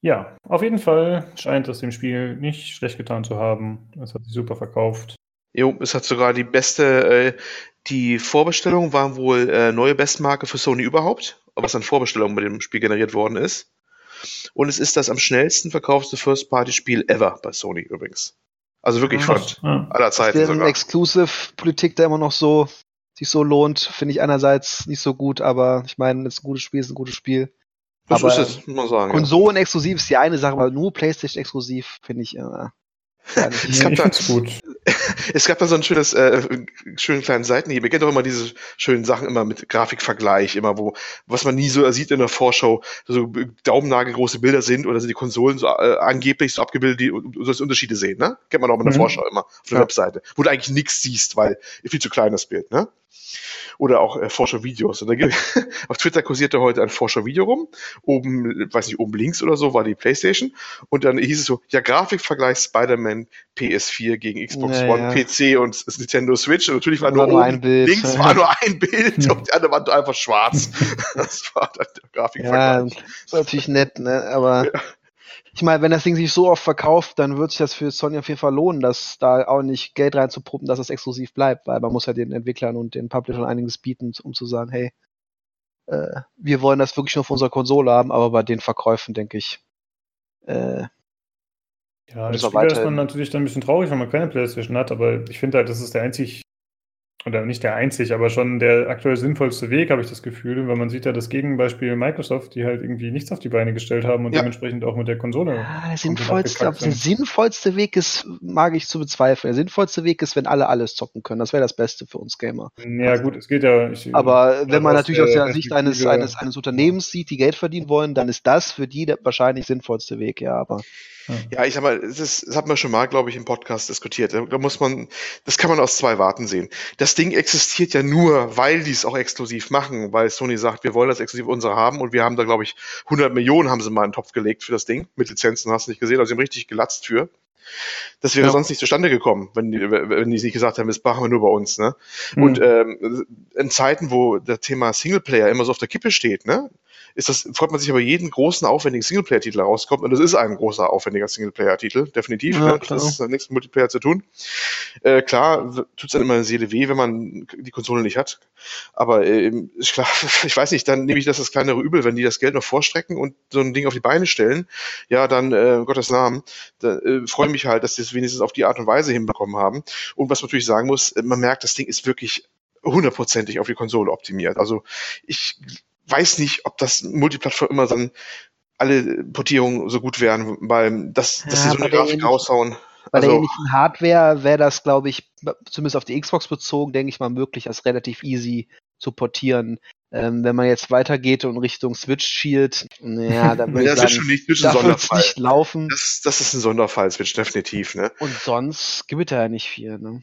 Ja, auf jeden Fall scheint es dem Spiel nicht schlecht getan zu haben. Es hat sich super verkauft. Jo, es hat sogar die beste, äh, die Vorbestellungen waren wohl äh, neue Bestmarke für Sony überhaupt, was an Vorbestellungen bei dem Spiel generiert worden ist. Und es ist das am schnellsten verkaufte First-Party-Spiel ever bei Sony übrigens. Also wirklich von. Ah, aller Zeiten Deren sogar. Exclusive-Politik da immer noch so sich so lohnt, finde ich einerseits nicht so gut, aber ich meine, es ist ein gutes Spiel, es ist ein gutes Spiel. Das aber ist es, muss man sagen. Ja. Konsolen-exklusiv ist die eine Sache, aber nur PlayStation-exklusiv finde ich äh, Es gab da-. Es gab da so ein schönes, äh, schönen kleinen Seitenhieb. Ihr kennt doch immer diese schönen Sachen immer mit Grafikvergleich, immer wo, was man nie so sieht in der Vorschau, so daumennagelgroße Bilder sind oder sind die Konsolen so äh, angeblich so abgebildet, die sollst Unterschiede sehen, ne? Kennt man auch in der Mhm. Vorschau immer auf der Ja. Webseite, wo du eigentlich nichts siehst, weil viel zu klein das Bild, ne? Oder auch äh, gibt, auf Twitter kursierte heute ein Vorschau-Video rum. Oben, weiß nicht, oben links oder so war die Playstation. Und dann hieß es so, ja, Grafikvergleich Spider-Man PS4 gegen Xbox Ja, One, ja. PC und Nintendo Switch. Und natürlich war, War nur, oben ein Bild. links war nur ein Bild und die andere war einfach schwarz. das war dann der Ja, Grafikvergleich. ist natürlich nett, ne? Aber ich meine, wenn das Ding sich so oft verkauft, dann wird sich das für Sony auf jeden Fall lohnen, dass da auch nicht Geld reinzupumpen, dass es exklusiv bleibt, weil man muss ja den Entwicklern und den Publishern einiges bieten, um zu sagen, hey, äh, wir wollen das wirklich nur für unsere Konsole haben, aber bei den Verkäufen denke ich, äh, Ja, so Spieler ist man natürlich dann ein bisschen traurig, wenn man keine Playstation hat, aber ich finde halt, das ist der einzig, oder nicht der einzig, aber schon der aktuell sinnvollste Weg, habe ich das Gefühl, weil man sieht ja das Gegenbeispiel Microsoft, die halt irgendwie nichts auf die Beine gestellt haben und Ja. dementsprechend auch mit der Konsole. Ah, der sinnvollste, abgekackt der sinnvollste Weg ist, mag ich zu bezweifeln. Der sinnvollste Weg ist, wenn alle alles zocken können. Das wäre das Beste für uns Gamer. Ja, gut, es geht ja. Ich, Aber wenn man natürlich aus der der Sicht eines, eines, eines Unternehmens sieht, die Geld verdienen wollen, dann ist das für die der wahrscheinlich sinnvollste Weg, ja. Aber Ja, ich sag mal, das, das hat man schon mal, glaube ich, im Podcast diskutiert. Da muss man, das kann man aus zwei Warten sehen. Das Ding existiert ja nur, weil die es auch exklusiv machen, weil Sony sagt, wir wollen das exklusiv unsere haben und wir haben da, glaube ich, 100 Millionen haben sie mal in den Topf gelegt für das Ding. Mit Lizenzen hast du nicht gesehen, also sie haben richtig gelatzt für. Das wäre Ja. sonst nicht zustande gekommen, wenn die, wenn die nicht gesagt haben, das machen wir nur bei uns, ne? Hm. Und ähm, in Zeiten, wo das Thema Singleplayer immer so auf der Kippe steht, ne, ist das, freut man sich über jeden großen, aufwendigen Singleplayer-Titel rauskommt. Und das ist ein großer, aufwendiger Singleplayer-Titel, definitiv. Ja, ne? Das hat nichts mit Multiplayer zu tun. Äh, klar, tut es dann immer der Seele weh, wenn man die Konsole nicht hat. Aber ähm, ist klar, ich weiß nicht, dann nehme ich das das kleinere Übel, wenn die das Geld noch vorstrecken und so ein Ding auf die Beine stellen. Ja, dann, äh, Gottes Namen, da, äh, freue mich halt, dass die es wenigstens auf die Art und Weise hinbekommen haben. Und was man natürlich sagen muss, äh, man merkt, das Ding ist wirklich hundertprozentig auf die Konsole optimiert. Also ich weiß nicht, ob das Multiplattform immer dann alle Portierungen so gut wären, weil das, dass Ja, sie so eine Grafik raushauen. Bei der Also, ähnlichen Hardware wäre das, glaube ich, zumindest auf die Xbox bezogen, denke ich mal, möglich, das relativ easy zu portieren. Ähm, wenn man jetzt weitergeht und Richtung Switch schielt, naja, dann würde ja, ich das ist sagen, schon nicht, da Sonderfall. nicht laufen. Das, das ist ein Sonderfall, Switch, definitiv, ne? Und sonst gibt es ja nicht viel. Ne?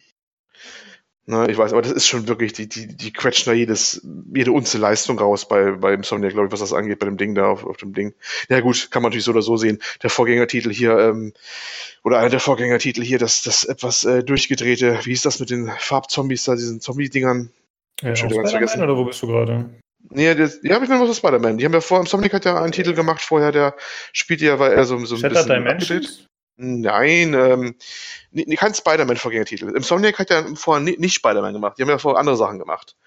Ne, ich weiß, aber das ist schon wirklich, die, die, die quetschen da jedes, jede Unze Leistung raus bei, bei Insomnia, glaube ich, was das angeht, bei dem Ding da auf, auf dem Ding. Ja gut, kann man natürlich so oder so sehen. Der Vorgängertitel hier, ähm, oder einer der Vorgängertitel hier, das, das etwas äh, durchgedrehte, wie hieß das mit den Farbzombies da, diesen Zombie-Dingern? Ja, wieder ganz Spider-Man vergessen. oder wo bist du gerade? Nee, das, ja, ich was ist Spider-Man? Die haben ja vor, Insomniac hat ja einen Titel gemacht vorher, der spielt ja, war eher so, so ein Shattered bisschen Dimensions? Nein, ähm, kein Spider-Man-Vorgängertitel. Insomniac hat ja vorher ni- nicht Spider-Man gemacht. Die haben ja vorher andere Sachen gemacht.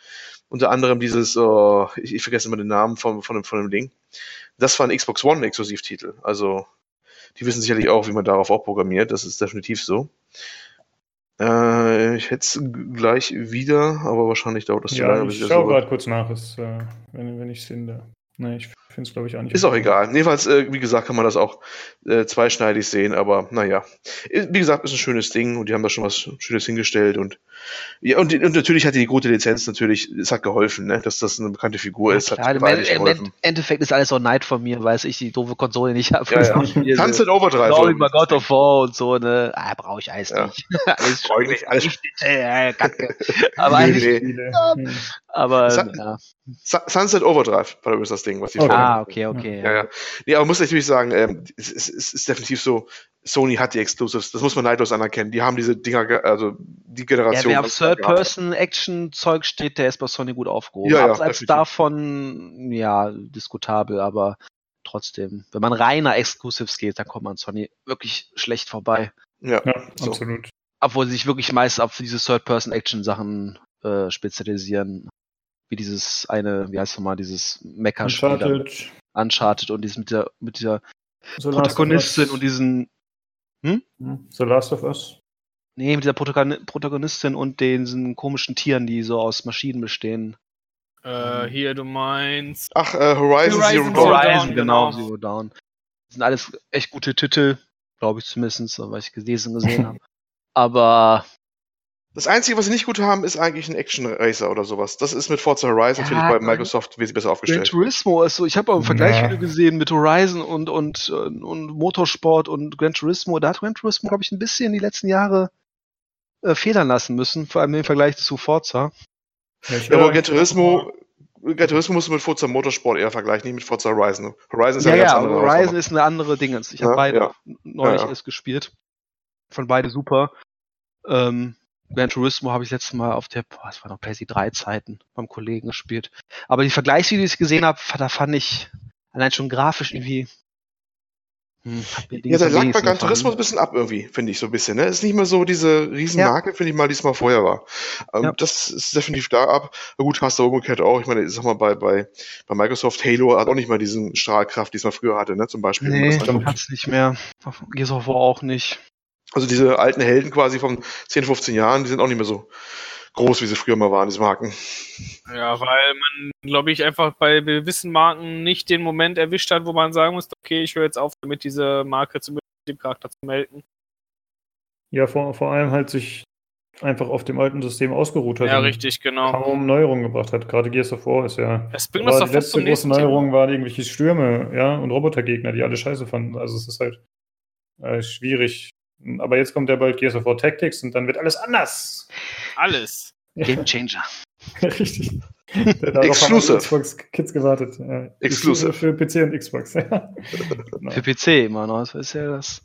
Unter anderem dieses, oh, ich, ich vergesse immer den Namen von, von, dem, von dem Ding. Das war ein Xbox One-Exklusivtitel. Also, die wissen sicherlich auch, wie man darauf auch programmiert. Das ist definitiv so. Äh, ich hätte es gleich wieder, aber wahrscheinlich dauert das zu Ja, lange. ich schaue gerade kurz nach, ist, äh, wenn, wenn ich es finde. Nee, ich finde es glaube ich auch nicht. Ist auch egal. Jedenfalls, äh, wie gesagt, kann man das auch äh, zweischneidig sehen, aber naja. Wie gesagt, ist ein schönes Ding und die haben da schon was Schönes hingestellt und ja, und, und natürlich hat die gute Lizenz natürlich, es hat geholfen, ne, dass das eine bekannte Figur ist, Klar, hat im, im geholfen. End- Endeffekt ist alles so Neid von mir, weil ich die doofe Konsole nicht habe. Ja, ja. Sunset Overdrive. Sorry, bei God of War und so, ne? Ah, brauche ich alles Ja. nicht. alles Brauch ich nicht, alles- äh, Kacke. Aber Nee, eigentlich, nee. Aber, Sun- ja. Su- Sunset Overdrive war übrigens das Ding, was die Okay. vorher- Ah, okay, okay. Ja, ja. Nee, aber muss natürlich sagen, ähm, es, es, es ist definitiv so, Sony hat die Exclusives, das muss man neidlos anerkennen. Die haben diese Dinger, ge- also die Ja, Generation. wer auf. Third-Person-Action-Zeug steht, der ist bei Sony gut aufgehoben. Ja, ja, Abseits davon, ja, diskutabel, aber trotzdem, wenn man reiner Exclusives geht, dann kommt man an Sony wirklich schlecht vorbei. Ja, Ja, So. absolut. Obwohl sie sich wirklich meist auf diese Third-Person-Action-Sachen äh, spezialisieren. Wie dieses eine, wie heißt nochmal, dieses Mecha-Spiel. da- Uncharted, Uncharted und dieses mit der, mit Last of Protagonistin und diesen, Hm? The Last of Us. nee, mit dieser Protagoni- Protagonistin und den diesen komischen Tieren, die so aus Maschinen bestehen. Äh, hier, du meinst. Ach, äh, Horizon, Horizon Zero Dawn. Horizon, genau, genau. Zero Dawn. Das sind alles echt gute Titel, glaube ich zumindest, so, was ich gelesen und gesehen habe. Aber Das Einzige, was sie nicht gut haben, ist eigentlich ein Action Racer oder sowas. Das ist mit Forza Horizon Ja, natürlich bei aber- Microsoft wesentlich besser Gran aufgestellt. Turismo ist so, ich habe auch ein Ja. Vergleichsvideo gesehen mit Horizon und, und, äh, und Motorsport und Gran Turismo. Da hat Gran Turismo, glaube ich, ein bisschen die letzten Jahre äh, federn lassen müssen, vor allem im Vergleich zu Forza. Ja, Ja, aber Gran Turismo, Gran Turismo musst du mit Forza Motorsport eher vergleichen, nicht mit Forza Horizon. Horizon ist ja, Ja, eine ganz ja, andere Horizon ist eine andere Dingens. Ich Ja, habe beide ja. neulich Ja, ja. erst gespielt. Von beide super. Ähm, Gran Turismo habe ich letztes Mal auf der, boah, das war noch PlayStation 3 Zeiten beim Kollegen gespielt. Aber die Vergleichsvideos, die ich gesehen habe, da fand ich allein schon grafisch irgendwie. Hm, Ja, da lag bei Gran. Turismo ein bisschen ab irgendwie, finde ich so ein bisschen. Ne? Ist nicht mehr so diese Riesenmarke, finde ich mal, die es mal vorher war. Ähm, Ja. Das ist definitiv da ab. Na gut, hast du umgekehrt auch. Ich meine, ich sag mal, bei, bei, bei Microsoft Halo hat auch nicht mal diesen Strahlkraft, die es mal früher hatte, ne? Zum Beispiel. Nee, war- hat's nicht mehr. Gears of War auch nicht. Also diese alten Helden quasi von 10, 15 Jahren, die sind auch nicht mehr so groß, wie sie früher mal waren, diese Marken. Ja, weil man, glaube ich, einfach bei gewissen Marken nicht den Moment erwischt hat, wo man sagen muss, okay, ich höre jetzt auf, damit diese Marke zu dem Charakter zu melden. Ja, vor, vor allem halt sich einfach auf dem alten System ausgeruht hat. Ja, und richtig, genau. Kaum Neuerungen gebracht hat. Gerade Gears of War ist ja. Es bringt uns doch die letzte große nächsten Thema. Neuerung waren irgendwelche Stürme, ja, und Robotergegner, die alle scheiße fanden. Also es ist halt äh, schwierig. Aber jetzt kommt ja bald Gears of War Tactics und dann wird alles anders. Alles. Game Changer. Richtig. Exclusive. alle Xbox Kids gewartet. Exclusive. Für PC und Xbox. Genau. Für PC immer noch. Das ist ja das.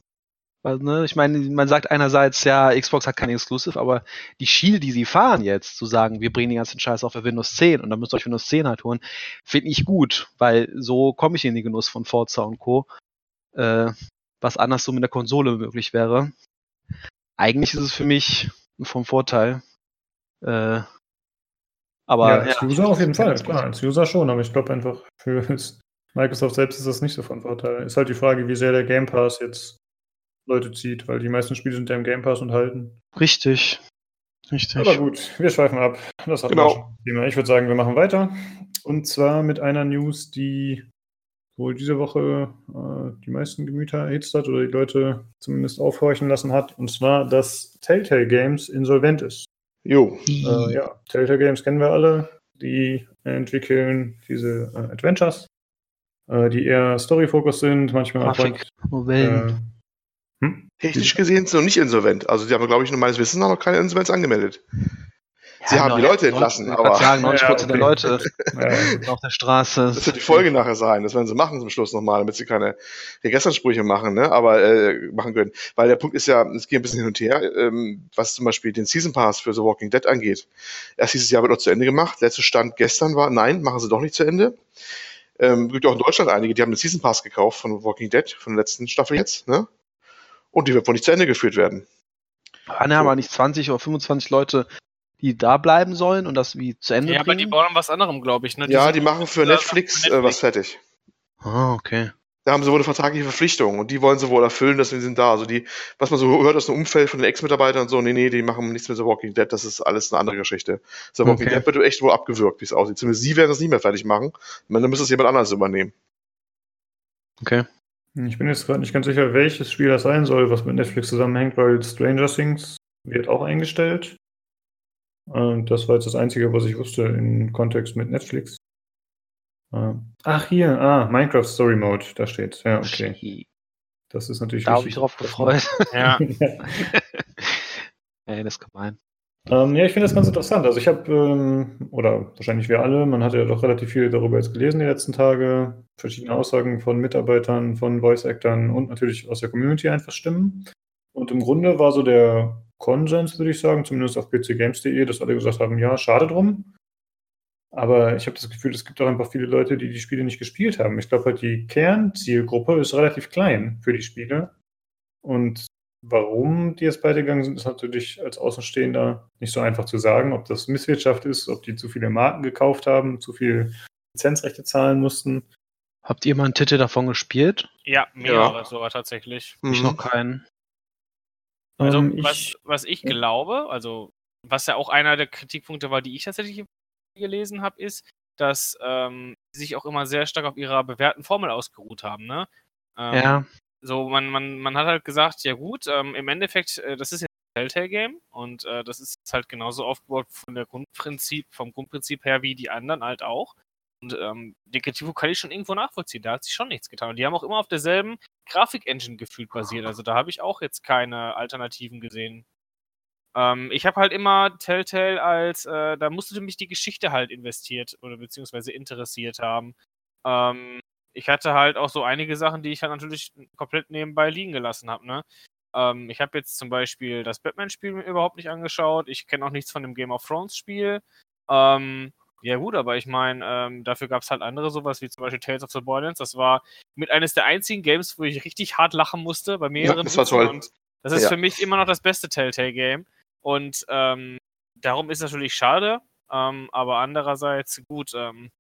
Weil, ne, ich meine, man sagt einerseits, ja, Xbox hat kein Exclusive, aber die Schiene, die sie fahren jetzt, zu sagen, wir bringen den ganzen Scheiß auf für Windows 10 und dann müsst ihr euch Windows 10 halt holen, finde ich gut, weil so komme ich in den Genuss von Forza und Co. Äh, was anders so mit der Konsole möglich wäre. Eigentlich ist es für mich vom Vorteil. Äh, aber ja, ja, als User auf jeden Fall, klar, als User schon, aber ich glaube einfach für Microsoft selbst ist das nicht so von Vorteil. Ist halt die Frage, wie sehr der Game Pass jetzt Leute zieht, weil die meisten Spiele sind ja im Game Pass enthalten. richtig. Richtig. Aber gut, wir schweifen ab. Das hatten Genau. wir schon. Thema. Ich würde sagen, wir machen weiter. Und zwar mit einer News, die wohl diese Woche äh, die meisten Gemüter erhitzt hat oder die Leute zumindest aufhorchen lassen hat. Und zwar, dass Telltale Games insolvent ist. Jo. Äh, ja, Telltale Games kennen wir alle. Die entwickeln diese äh, Adventures, äh, die eher Story-Fokus sind, manchmal auch Grafik, Novellen. äh, hm? Technisch gesehen sind sie noch nicht insolvent. Also die haben, glaube ich, nur meines Wissens noch keine Insolvenz angemeldet. Sie haben die Leute entlassen, ich aber- aber sagen, 90 Ja, Prozent der okay. Leute äh, sind auf der Straße. Das wird die Folge nachher sein. Das werden sie machen zum Schluss nochmal, damit sie keine Regressansprüche machen, ne? aber äh, machen können. Weil der Punkt ist ja, es geht ein bisschen hin und her, ähm, was zum Beispiel den Season Pass für The Walking Dead angeht. Erst dieses Jahr wird noch zu Ende gemacht. Letzter Stand gestern war, nein, machen sie doch nicht zu Ende. Ähm, gibt ja auch in Deutschland einige, die haben den Season Pass gekauft von Walking Dead, von der letzten Staffel jetzt, ne? Und die wird wohl nicht zu Ende geführt werden. Anne haben wir nicht 20 oder 25 Leute, die da bleiben sollen und das wie zu Ende Ja, aber die bringen. bauen was anderem, glaube ich. Ne? ja, sind- die machen für Ja, Netflix, für Äh, was fertig. Ah, okay. Da haben sie wohl eine vertragliche Verpflichtung und die wollen sie wohl erfüllen, deswegen sind da. Also die, was man so hört aus dem Umfeld von den Ex-Mitarbeitern und so, nee, nee, die machen nichts mit The Walking Dead, das ist alles eine andere Geschichte. The Walking Okay. Dead wird echt wohl abgewürgt, wie es aussieht. Zumindest sie werden es nicht mehr fertig machen. Ich meine, dann müsste es jemand anderes übernehmen. Okay. Ich bin jetzt gerade nicht ganz sicher, welches Spiel das sein soll, was mit Netflix zusammenhängt, weil Stranger Things wird auch eingestellt. Und das war jetzt das Einzige, was ich wusste im Kontext mit Netflix. Äh, Ach, hier, ah, Minecraft Story Mode, da steht. Ja, okay. Das ist natürlich Da habe ich drauf gefreut. Ja. Ey, das ist gemein. Ähm, ja, ich finde das ganz interessant. Also ich habe, ähm, oder wahrscheinlich wir alle, man hat ja doch relativ viel darüber jetzt gelesen die letzten Tage, verschiedene Aussagen von Mitarbeitern, von Voice-Actern und natürlich aus der Community einfach Stimmen. Und im Grunde war so der Konsens, würde ich sagen, zumindest auf pcgames.de, dass alle gesagt haben, ja, schade drum. Aber ich habe das Gefühl, es gibt auch einfach viele Leute, die die Spiele nicht gespielt haben. Ich glaube halt, die Kernzielgruppe ist relativ klein für die Spiele. Und warum die jetzt pleite gegangen sind, ist natürlich als Außenstehender nicht so einfach zu sagen, ob das Misswirtschaft ist, ob die zu viele Marken gekauft haben, zu viel Lizenzrechte zahlen mussten. Habt ihr mal einen Titel davon gespielt? ja, mehrere Ja. sogar tatsächlich. Ich Mhm. noch keinen. Also, Ähm, was, was ich ja. glaube, also, was ja auch einer der Kritikpunkte war, die ich tatsächlich gelesen habe, ist, dass ähm, sie sich auch immer sehr stark auf ihrer bewährten Formel ausgeruht haben, ne? Ähm, ja. So, man, man, man hat halt gesagt, ja gut, ähm, im Endeffekt, äh, das ist jetzt Telltale-Game und äh, das ist halt genauso aufgebaut von der Grundprinzip, vom Grundprinzip her wie die anderen halt auch. Und ähm, Dekativo kann ich schon irgendwo nachvollziehen. Da hat sich schon nichts getan. Und die haben auch immer auf derselben Grafik-Engine gefühlt basiert. Also da habe ich auch jetzt keine Alternativen gesehen. Ähm, ich habe halt immer Telltale als, äh, da musste mich die Geschichte halt investiert oder beziehungsweise interessiert haben. Ähm, ich hatte halt auch so einige Sachen, die ich halt natürlich komplett nebenbei liegen gelassen habe. Ne? Ähm, ich habe jetzt zum Beispiel das Batman-Spiel überhaupt nicht angeschaut. Ich kenne auch nichts von dem Game of Thrones-Spiel. Ähm, ja gut, aber ich meine, ähm, dafür gab es halt andere sowas wie zum Beispiel Tales of the Borderlands. Das war mit eines der einzigen Games, wo ich richtig hart lachen musste bei mehreren. Ja, das war toll. Und das ist ja. für mich immer noch das beste Telltale-Game. Und ähm, darum ist es natürlich schade. Ähm, aber andererseits gut, ähm,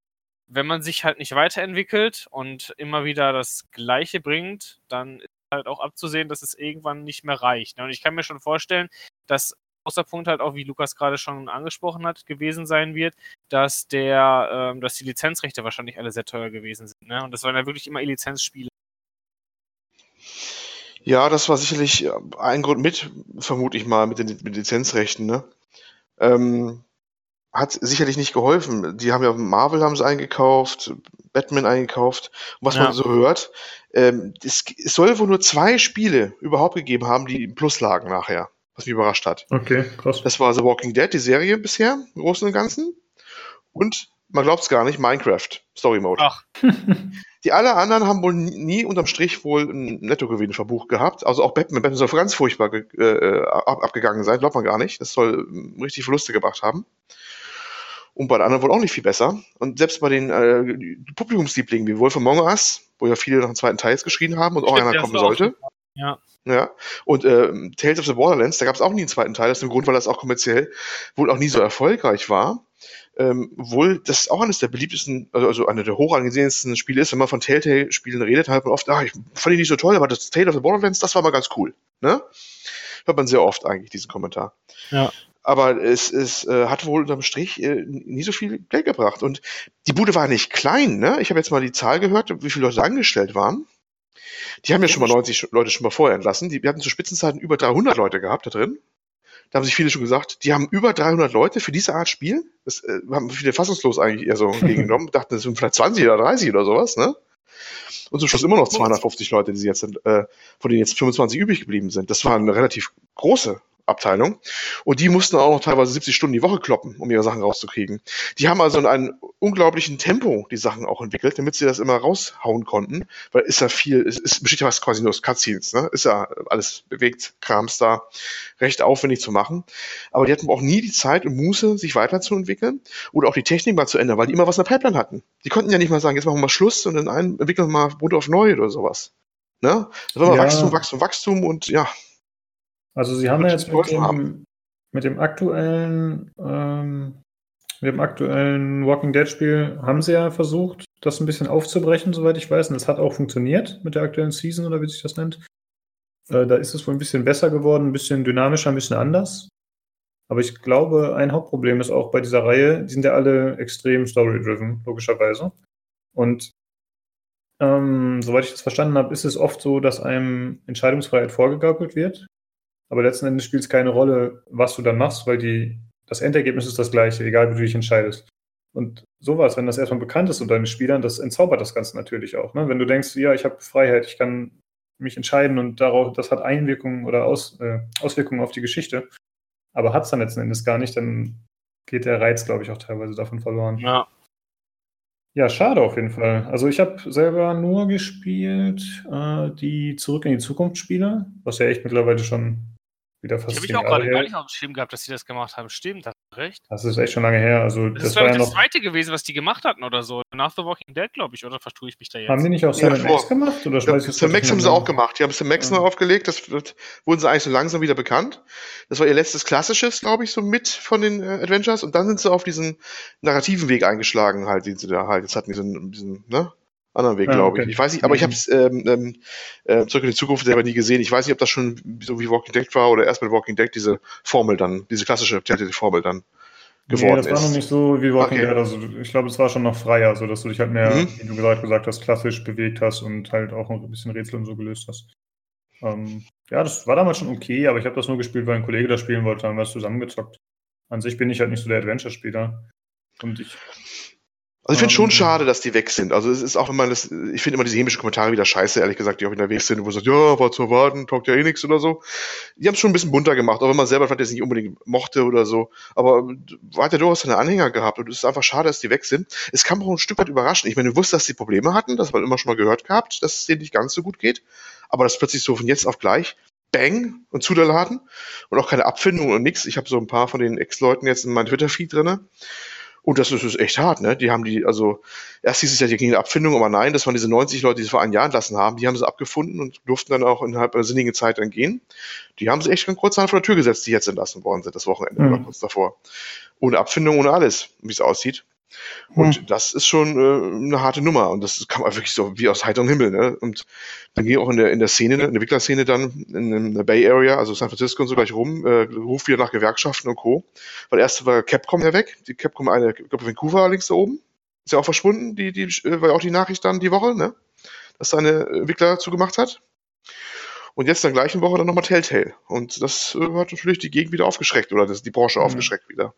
wenn man sich halt nicht weiterentwickelt und immer wieder das Gleiche bringt, dann ist halt auch abzusehen, dass es irgendwann nicht mehr reicht. Ne? Und ich kann mir schon vorstellen, dass großer Punkt halt auch, wie Lukas gerade schon angesprochen hat, gewesen sein wird, dass der, ähm, dass die Lizenzrechte wahrscheinlich alle sehr teuer gewesen sind. Ne? Und das waren ja wirklich immer Lizenzspiele. Ja, das war sicherlich äh, ein Grund mit, vermute ich mal, mit den, mit den Lizenzrechten. Ne? Ähm, hat sicherlich nicht geholfen. Die haben ja Marvel haben sie eingekauft, Batman eingekauft. Und was ja. man so hört, ähm, es, es soll wohl nur zwei Spiele überhaupt gegeben haben, die im Plus lagen nachher was mich überrascht hat. Okay, krass. Das war The Walking Dead, die Serie bisher, im Großen und Ganzen. Und, man glaubt es gar nicht, Minecraft, Story Mode. Ach. Die alle anderen haben wohl nie unterm Strich wohl einen Nettogewinn verbucht gehabt. Also auch Batman. Batman soll ganz furchtbar äh, ab, abgegangen sein, glaubt man gar nicht. Das soll ähm, richtig Verluste gebracht haben. Und bei den anderen wohl auch nicht viel besser. Und selbst bei den äh, Publikumslieblingen, wie Wolf Among Us, wo ja viele noch einen zweiten Teil geschrien haben und auch einer kommen sollte. Ja. Ja. Und äh, Tales of the Borderlands, da gab es auch nie einen zweiten Teil, das ist im Grund, weil das auch kommerziell wohl auch nie so erfolgreich war. Ähm, wohl das auch eines der beliebtesten, also, also einer der hochangesehensten Spiele ist, wenn man von Telltale-Spielen redet, halt man oft, ah, ich fand die nicht so toll, aber das Tale of the Borderlands, das war mal ganz cool. Ne? Hört man sehr oft eigentlich, diesen Kommentar. Ja. Aber es, es äh, hat wohl unterm Strich äh, nie so viel Geld gebracht. Und die Bude war nicht klein, ne? Ich habe jetzt mal die Zahl gehört, wie viele Leute angestellt waren. Die haben ja schon mal 90 Leute schon mal vorher entlassen. Die, wir hatten zu Spitzenzeiten über 300 Leute gehabt da drin. Da haben sich viele schon gesagt, die haben über 300 Leute für diese Art Spiel. Das äh, haben viele fassungslos eigentlich eher so entgegengenommen. Dachten, das sind vielleicht 20 oder 30 oder sowas, ne? Und zum Schluss immer noch 250 Leute, die sie jetzt, äh, von denen jetzt 25 übrig geblieben sind. Das war eine relativ große Abteilung. Und die mussten auch noch teilweise 70 Stunden die Woche kloppen, um ihre Sachen rauszukriegen. Die haben also in einem unglaublichen Tempo die Sachen auch entwickelt, damit sie das immer raushauen konnten, weil ist ja viel, es, es besteht ja was quasi nur aus Cutscenes, ne? Ist ja alles bewegt, Krams da, recht aufwendig zu machen. Aber die hatten auch nie die Zeit und Muße, sich weiterzuentwickeln oder auch die Technik mal zu ändern, weil die immer was in der Pipeline hatten. Die konnten ja nicht mal sagen, jetzt machen wir mal Schluss und dann entwickeln wir mal runter auf neu oder sowas. Ne? Das war ja. Wachstum, Wachstum, Wachstum und ja, also Sie haben ja jetzt mit dem, mit dem aktuellen ähm, mit dem aktuellen Walking Dead Spiel haben sie ja versucht, das ein bisschen aufzubrechen, soweit ich weiß. Und es hat auch funktioniert mit der aktuellen Season oder wie sich das nennt. Äh, da ist es wohl ein bisschen besser geworden, ein bisschen dynamischer, ein bisschen anders. Aber ich glaube, ein Hauptproblem ist auch bei dieser Reihe, die sind ja alle extrem story-driven, logischerweise. Und ähm, soweit ich das verstanden habe, ist es oft so, dass einem Entscheidungsfreiheit vorgegaukelt wird. Aber letzten Endes spielt es keine Rolle, was du dann machst, weil die, das Endergebnis ist das gleiche, egal wie du dich entscheidest. Und sowas, wenn das erstmal bekannt ist unter deinen Spielern, das entzaubert das Ganze natürlich auch. Ne? Wenn du denkst, ja, ich habe Freiheit, ich kann mich entscheiden und darauf, das hat Einwirkungen oder Aus, äh, Auswirkungen auf die Geschichte, aber hat es dann letzten Endes gar nicht, dann geht der Reiz, glaube ich, auch teilweise davon verloren. Ja. Ja, schade auf jeden Fall. Also ich habe selber nur gespielt äh, die Zurück in die Zukunft Spiele, was ja echt mittlerweile schon wieder fast Die habe ich auch gerade gar nicht auf dem Schirm gehabt, dass sie das gemacht haben. Stimmt, hast du recht. Das ist echt schon lange her. Also, das, das ist, war ja das zweite gewesen, was die gemacht hatten oder so. Nach The Walking Dead, glaube ich, oder vertue ich mich da jetzt? Haben die nicht auch Sam ja, Max gemacht? Oder ja, Sam Max haben sie auch gemacht. Die haben Sam Max ja. noch aufgelegt. Das wird, wurden sie eigentlich so langsam wieder bekannt. Das war ihr letztes klassisches, glaube ich, so mit von den äh, Adventures. Und dann sind sie auf diesen narrativen Weg eingeschlagen, halt, den sie da halt. Jetzt hatten diesen, diesen ne? Anderen Weg, ah, glaube okay. ich. Ich weiß nicht, aber ich habe es ähm, ähm, äh, zurück in die Zukunft selber nie gesehen. Ich weiß nicht, ob das schon so wie Walking Dead war oder erst mit Walking Dead diese Formel dann, diese klassische Formel dann geworden nee, das war noch nicht so wie Walking okay. Dead. Also ich glaube, es war schon noch freier, so dass du dich halt mehr, mhm. wie du gesagt, gesagt hast, klassisch bewegt hast und halt auch ein bisschen Rätsel und so gelöst hast. Ähm, Ja, das war damals schon okay, aber ich habe das nur gespielt, weil ein Kollege das spielen wollte, haben wir es zusammengezockt. An sich bin ich halt nicht so der Adventure-Spieler. Und ich Also ich finde schon Ähm. schade, dass die weg sind. Also es ist auch, wenn man das, ich finde immer diese hämischen Kommentare wieder scheiße, ehrlich gesagt, die auch unterwegs sind, wo sagt, ja, war zu erwarten, taugt ja eh nichts oder so. Die haben es schon ein bisschen bunter gemacht, auch wenn man selber vielleicht jetzt nicht unbedingt mochte oder so. Aber hat ja durchaus seine Anhänger gehabt und es ist einfach schade, dass die weg sind. Es kann auch ein Stück weit überraschen. Ich meine, du wusstest, dass die Probleme hatten, das hat man immer schon mal gehört gehabt, dass es denen nicht ganz so gut geht. Aber das plötzlich so von jetzt auf gleich Bang und zu der Laden und auch keine Abfindung und nichts. Ich habe so ein paar von den Ex-Leuten jetzt in meinem Twitter-Feed drinne. Und das ist, ist echt hart, ne? Die haben die, also, erst hieß es ja, die gegen eine Abfindung, aber nein, das waren diese 90 Leute, die sie vor einem Jahr entlassen haben, die haben sie abgefunden und durften dann auch innerhalb einer sinnigen Zeit dann gehen. Die haben sie echt ganz kurz vor der Tür gesetzt, die jetzt entlassen worden sind, das Wochenende Mhm. oder kurz davor. Ohne Abfindung, ohne alles, wie es aussieht. Und das ist schon äh, eine harte Nummer. Und das kam wirklich so wie aus heiterem Himmel. Ne? Und dann ging auch in der, in der Szene, in der Entwicklerszene dann in, der Bay Area, also San Francisco und so gleich rum, äh, ruft wieder nach Gewerkschaften und Co. Weil erst war Capcom ja weg. Die Capcom, eine, ich glaube, Vancouver links da oben. Ist ja auch verschwunden, die, die, äh, war ja auch die Nachricht dann die Woche, ne? Dass seine Entwickler zugemacht hat. Und jetzt in der gleichen Woche dann nochmal Telltale. Und das äh, hat natürlich die Gegend wieder aufgeschreckt oder das, die Branche Mhm. aufgeschreckt wieder.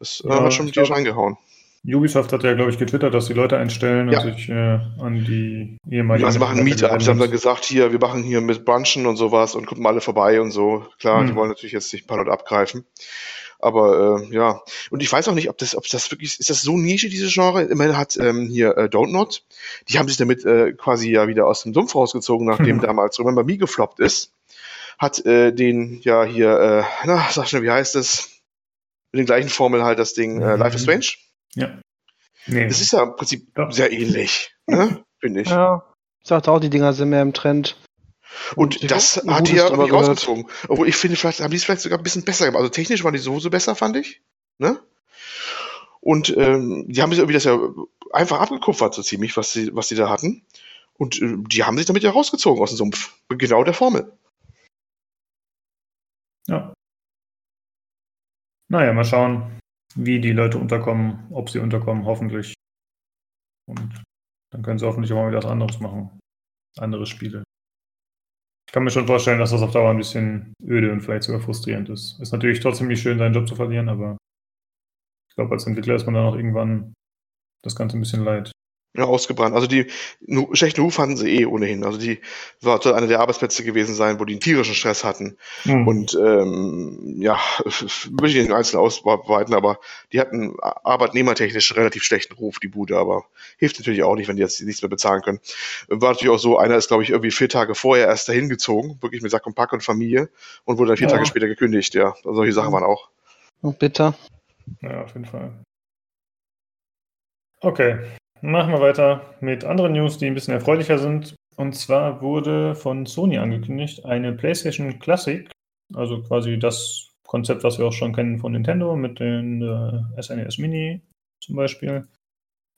Das äh, Ja, hat schon ich tierisch glaub- eingehauen. Ubisoft hat ja, glaube ich, getwittert, dass die Leute einstellen Ja. und sich äh, an die ehemaligen. Sie machen Meetups, sie haben dann gesagt, hier, wir machen hier mit Brunchen und sowas und kommen alle vorbei und so. Klar, Hm. die wollen natürlich jetzt nicht ein paar Leute abgreifen. Aber äh, ja, und ich weiß auch nicht, ob das, ob das wirklich, ist das so Nische, diese Genre? Immerhin hat ähm, hier äh, Don't Not, die haben sich damit äh, quasi ja wieder aus dem Sumpf rausgezogen, nachdem Mhm. damals Remember Me gefloppt ist. Hat äh, den ja hier, äh, na, sag schnell, wie heißt es? Mit den gleichen Formeln halt das Ding äh, Life is Mhm. Strange. Ja. Nee. Das ist ja im Prinzip Ja. sehr ähnlich, ne? finde ich. Ja. Ich sagte auch, die Dinger sind mehr im Trend. Und ich das hat die ja irgendwie rausgezogen. Obwohl ich finde, vielleicht haben die es vielleicht sogar ein bisschen besser gemacht. Also technisch waren die sowieso besser, fand ich. Ne? Und ähm, die haben sich irgendwie das ja einfach abgekupfert, so ziemlich, was sie, was sie da hatten. Und äh, die haben sich damit ja rausgezogen aus dem Sumpf. Mit genau der Formel. Ja. Naja, mal schauen, wie die Leute unterkommen, ob sie unterkommen, hoffentlich. Und dann können sie hoffentlich auch mal wieder was anderes machen. Andere Spiele. Ich kann mir schon vorstellen, dass das auf Dauer ein bisschen öde und vielleicht sogar frustrierend ist. Ist natürlich trotzdem nicht schön, seinen Job zu verlieren, aber ich glaube, als Entwickler ist man dann auch irgendwann das Ganze ein bisschen leid. Ja, ausgebrannt. Also die schlechten Ruf hatten sie eh ohnehin. Also die war so einer der Arbeitsplätze gewesen sein, wo die einen tierischen Stress hatten. Hm. Und ähm, ja, will ich nicht im Einzelnen ausweiten, aber die hatten arbeitnehmertechnisch einen relativ schlechten Ruf, die Bude, aber hilft natürlich auch nicht, wenn die jetzt nichts mehr bezahlen können. War natürlich auch so, einer ist, glaube ich, irgendwie vier Tage vorher erst dahin gezogen, wirklich mit Sack und Pack und Familie und wurde dann vier Ja. Tage später gekündigt, ja. Also solche Sachen waren auch. Bitter. Ja, auf jeden Fall. Okay, machen wir weiter mit anderen News, die ein bisschen erfreulicher sind. Und zwar wurde von Sony angekündigt, eine PlayStation Classic, also quasi das Konzept, was wir auch schon kennen von Nintendo mit den äh, SNES Mini zum Beispiel.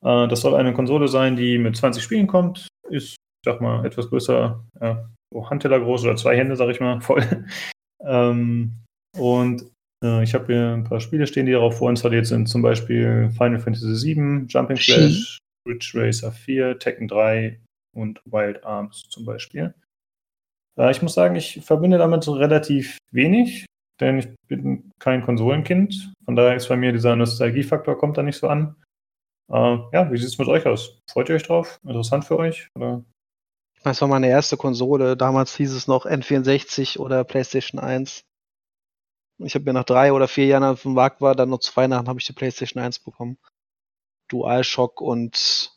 Äh, das soll eine Konsole sein, die mit 20 Spielen kommt, ist, ich sag mal, etwas größer, ja, so Handteller groß oder zwei Hände, sag ich mal, voll. ähm, und äh, ich habe hier ein paar Spiele stehen, die darauf vorinstalliert sind, zum Beispiel Final Fantasy VII, Jumping Flash, Ridge Racer 4, Tekken 3 und Wild Arms zum Beispiel. Äh, ich muss sagen, ich verbinde damit relativ wenig, denn ich bin kein Konsolenkind. Von daher ist bei mir dieser Nostalgiefaktor kommt da nicht so an. Äh, ja, wie sieht es mit euch aus? Freut ihr euch drauf? Interessant für euch? Oder? Ich war meine erste Konsole. Damals hieß es noch N64 oder PlayStation 1. Ich habe mir nach drei oder vier Jahren auf dem Markt war, dann noch zu Weihnachten habe ich die PlayStation 1 bekommen. DualShock und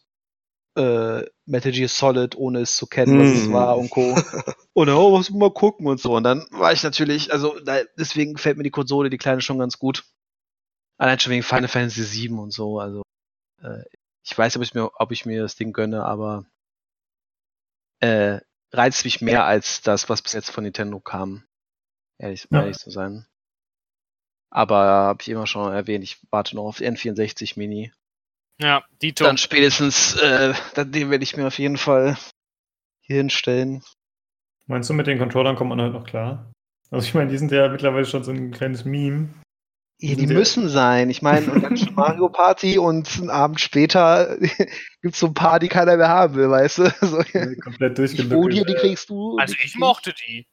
äh, Metal Gear Solid, ohne es zu kennen, was es Mm. war und Co. Und dann, oh, was mal gucken und so. Und dann war ich natürlich, also da, deswegen gefällt mir die Konsole, die kleine schon ganz gut. Allein schon wegen Final Fantasy 7 und so. Also äh, ich weiß, ob ich mir, ob ich mir das Ding gönne, aber äh, reizt mich mehr als das, was bis jetzt von Nintendo kam. Ehrlich, Ja. ehrlich zu sein. Aber habe ich immer schon erwähnt, ich warte noch auf die N64 Mini. Ja, Dito. Dann spätestens, äh, dann den werde ich mir auf jeden Fall hier hinstellen. Meinst du, mit den Controllern kommt man halt noch klar? Also ich meine, die sind ja mittlerweile schon so ein kleines Meme. Ja, die die- müssen sein. Ich meine, und dann schon Mario Party und einen Abend später gibt's so ein paar, die keiner mehr haben will, weißt du? So, Komplett die Folie, die durchgedrückt. kriegst du. also die ich mochte die.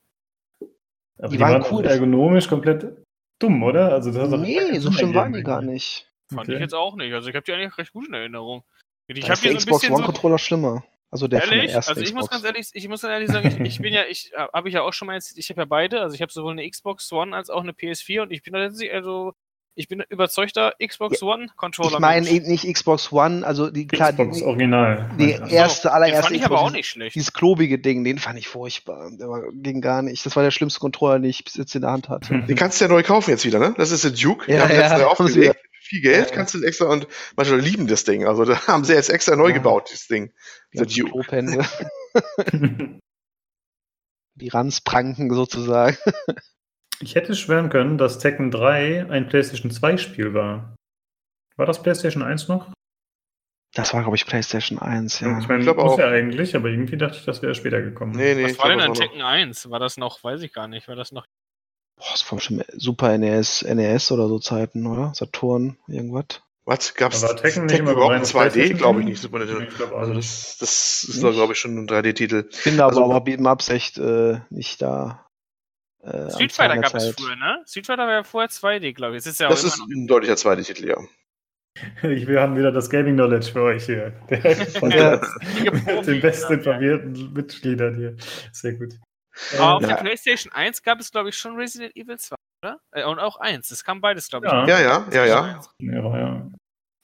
Aber Die die, waren waren, cool. ergonomisch komplett dumm, oder? Also das Nee, so schlimm waren die gar nicht. Fand Okay. ich jetzt auch nicht. Also ich habe die eigentlich recht gut in Erinnerung. Ich habe ist der die so ein Xbox bisschen One so, Controller schlimmer. Also der von der Ehrlich? Also ich muss Xbox. ganz ehrlich, ich muss ganz ehrlich sagen, ich, ich bin ja, ich habe ich ja auch schon mal jetzt, ich habe ja beide, also ich habe sowohl eine Xbox One als auch eine PS4 und ich bin letztlich, also ich bin überzeugter Xbox One Controller. Ich meine eben nicht Xbox One, also die klar, Xbox die, Original. die du? erste, Den allererste fand ich aber Xbox, auch nicht schlecht. dieses klobige Ding, den fand ich furchtbar. Der war, ging gar nicht. Das war der schlimmste Controller, den ich bis jetzt in der Hand hatte. Den kannst du ja neu kaufen jetzt wieder, ne? Das ist der Duke. Ja, die haben ja, aufgelegt. Viel Geld Ja. kannst du extra und manche lieben das Ding. Also da haben sie jetzt extra neu Ja. gebaut, das Ding. Die ganzen Duke. Klopände, die Ranzpranken sozusagen. Ich hätte schwören können, dass Tekken 3 ein PlayStation 2 Spiel war. War das PlayStation 1 noch? Das war, glaube ich, PlayStation 1, ja. Ich meine, Ich muss auch. ja eigentlich, aber irgendwie dachte ich, das wäre später gekommen. Nee, nee. Was war denn an das Tekken 1? War das noch, weiß ich gar nicht, war das noch Boah, das war schon Super NES, NES oder so Zeiten, oder? Saturn, irgendwas. Was? Gab's Aber Tekken Tekken, nicht überhaupt in reines 2D? PlayStation Glaube ich nicht. Super Nintendo. Ich glaube auch Also das, das ist glaube ich, schon ein 3D-Titel. Ich bin aber Also- aber Beat'em-Ups echt äh, nicht da. Äh, Street Fighter der gab es früher, ne? Street Fighter war ja vorher 2D, glaube ich. Das ist ja auch Das ist ein deutlicher 2D-Titel, ja. Ich, wir haben wieder das Gaming Knowledge für euch hier. Der Ja. den besten informierten Mitgliedern hier. Sehr gut. Aber auf Äh, der Ja. PlayStation 1 gab es, glaube ich, schon Resident Evil 2, oder? Äh, und auch 1. Das kam beides, glaube ich. Ja. Ja, ja, ja, ja. ja, ja.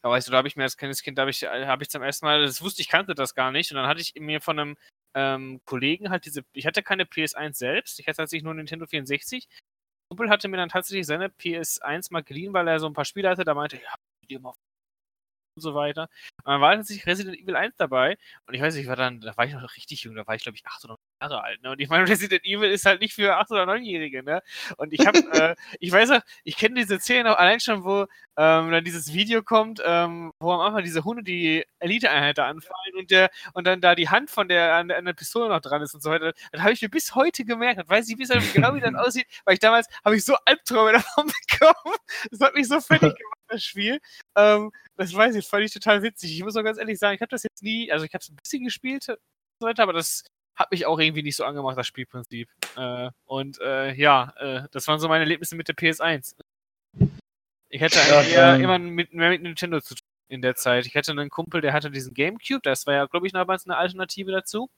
Aber weißt du, da habe ich mir als kleines Kind, da habe ich, hab ich zum ersten Mal, das wusste ich, kannte das gar nicht. Und dann hatte ich mir von einem ähm, Kollegen halt diese, ich hatte keine PS1 selbst, ich hatte tatsächlich nur Nintendo 64. Ein Kumpel hatte mir dann tatsächlich seine PS1 mal geliehen, weil er so ein paar Spiele hatte, da meinte, ja, die immer und so weiter. Und dann war tatsächlich Resident Evil 1 dabei und ich weiß nicht, ich war dann, da war ich noch richtig jung, da war ich glaube ich 8 oder 9 Jahre alt, ne? Und ich meine, Resident Evil ist halt nicht für 8 oder 9-Jährige, ne? Und ich habe, äh, ich weiß auch, ich kenne diese Szene auch allein schon, wo ähm, dann dieses Video kommt, ähm, wo am Anfang diese Hunde die Elite-Einheit da anfallen und der und dann da die Hand von der an, der- an der Pistole noch dran ist und so weiter. Das habe ich mir bis heute gemerkt. Das weiß ich bis heute genau, wie das aussieht, weil ich damals habe ich so Albträume davon bekommen. Das hat mich so fertig gemacht, das Spiel. Ähm, das weiß ich, das fand ich total witzig. Ich muss auch ganz ehrlich sagen, ich habe das jetzt nie, also ich habe es ein bisschen gespielt und so weiter, aber das hat mich auch irgendwie nicht so angemacht, das Spielprinzip. Äh, und äh, ja, äh, das waren so meine Erlebnisse mit der PS1. Ich hätte Ja, eigentlich eher ähm, immer mit, mehr mit Nintendo zu tun in der Zeit. Ich hatte einen Kumpel, der hatte diesen Gamecube, das war ja, glaube ich, damals eine Alternative dazu.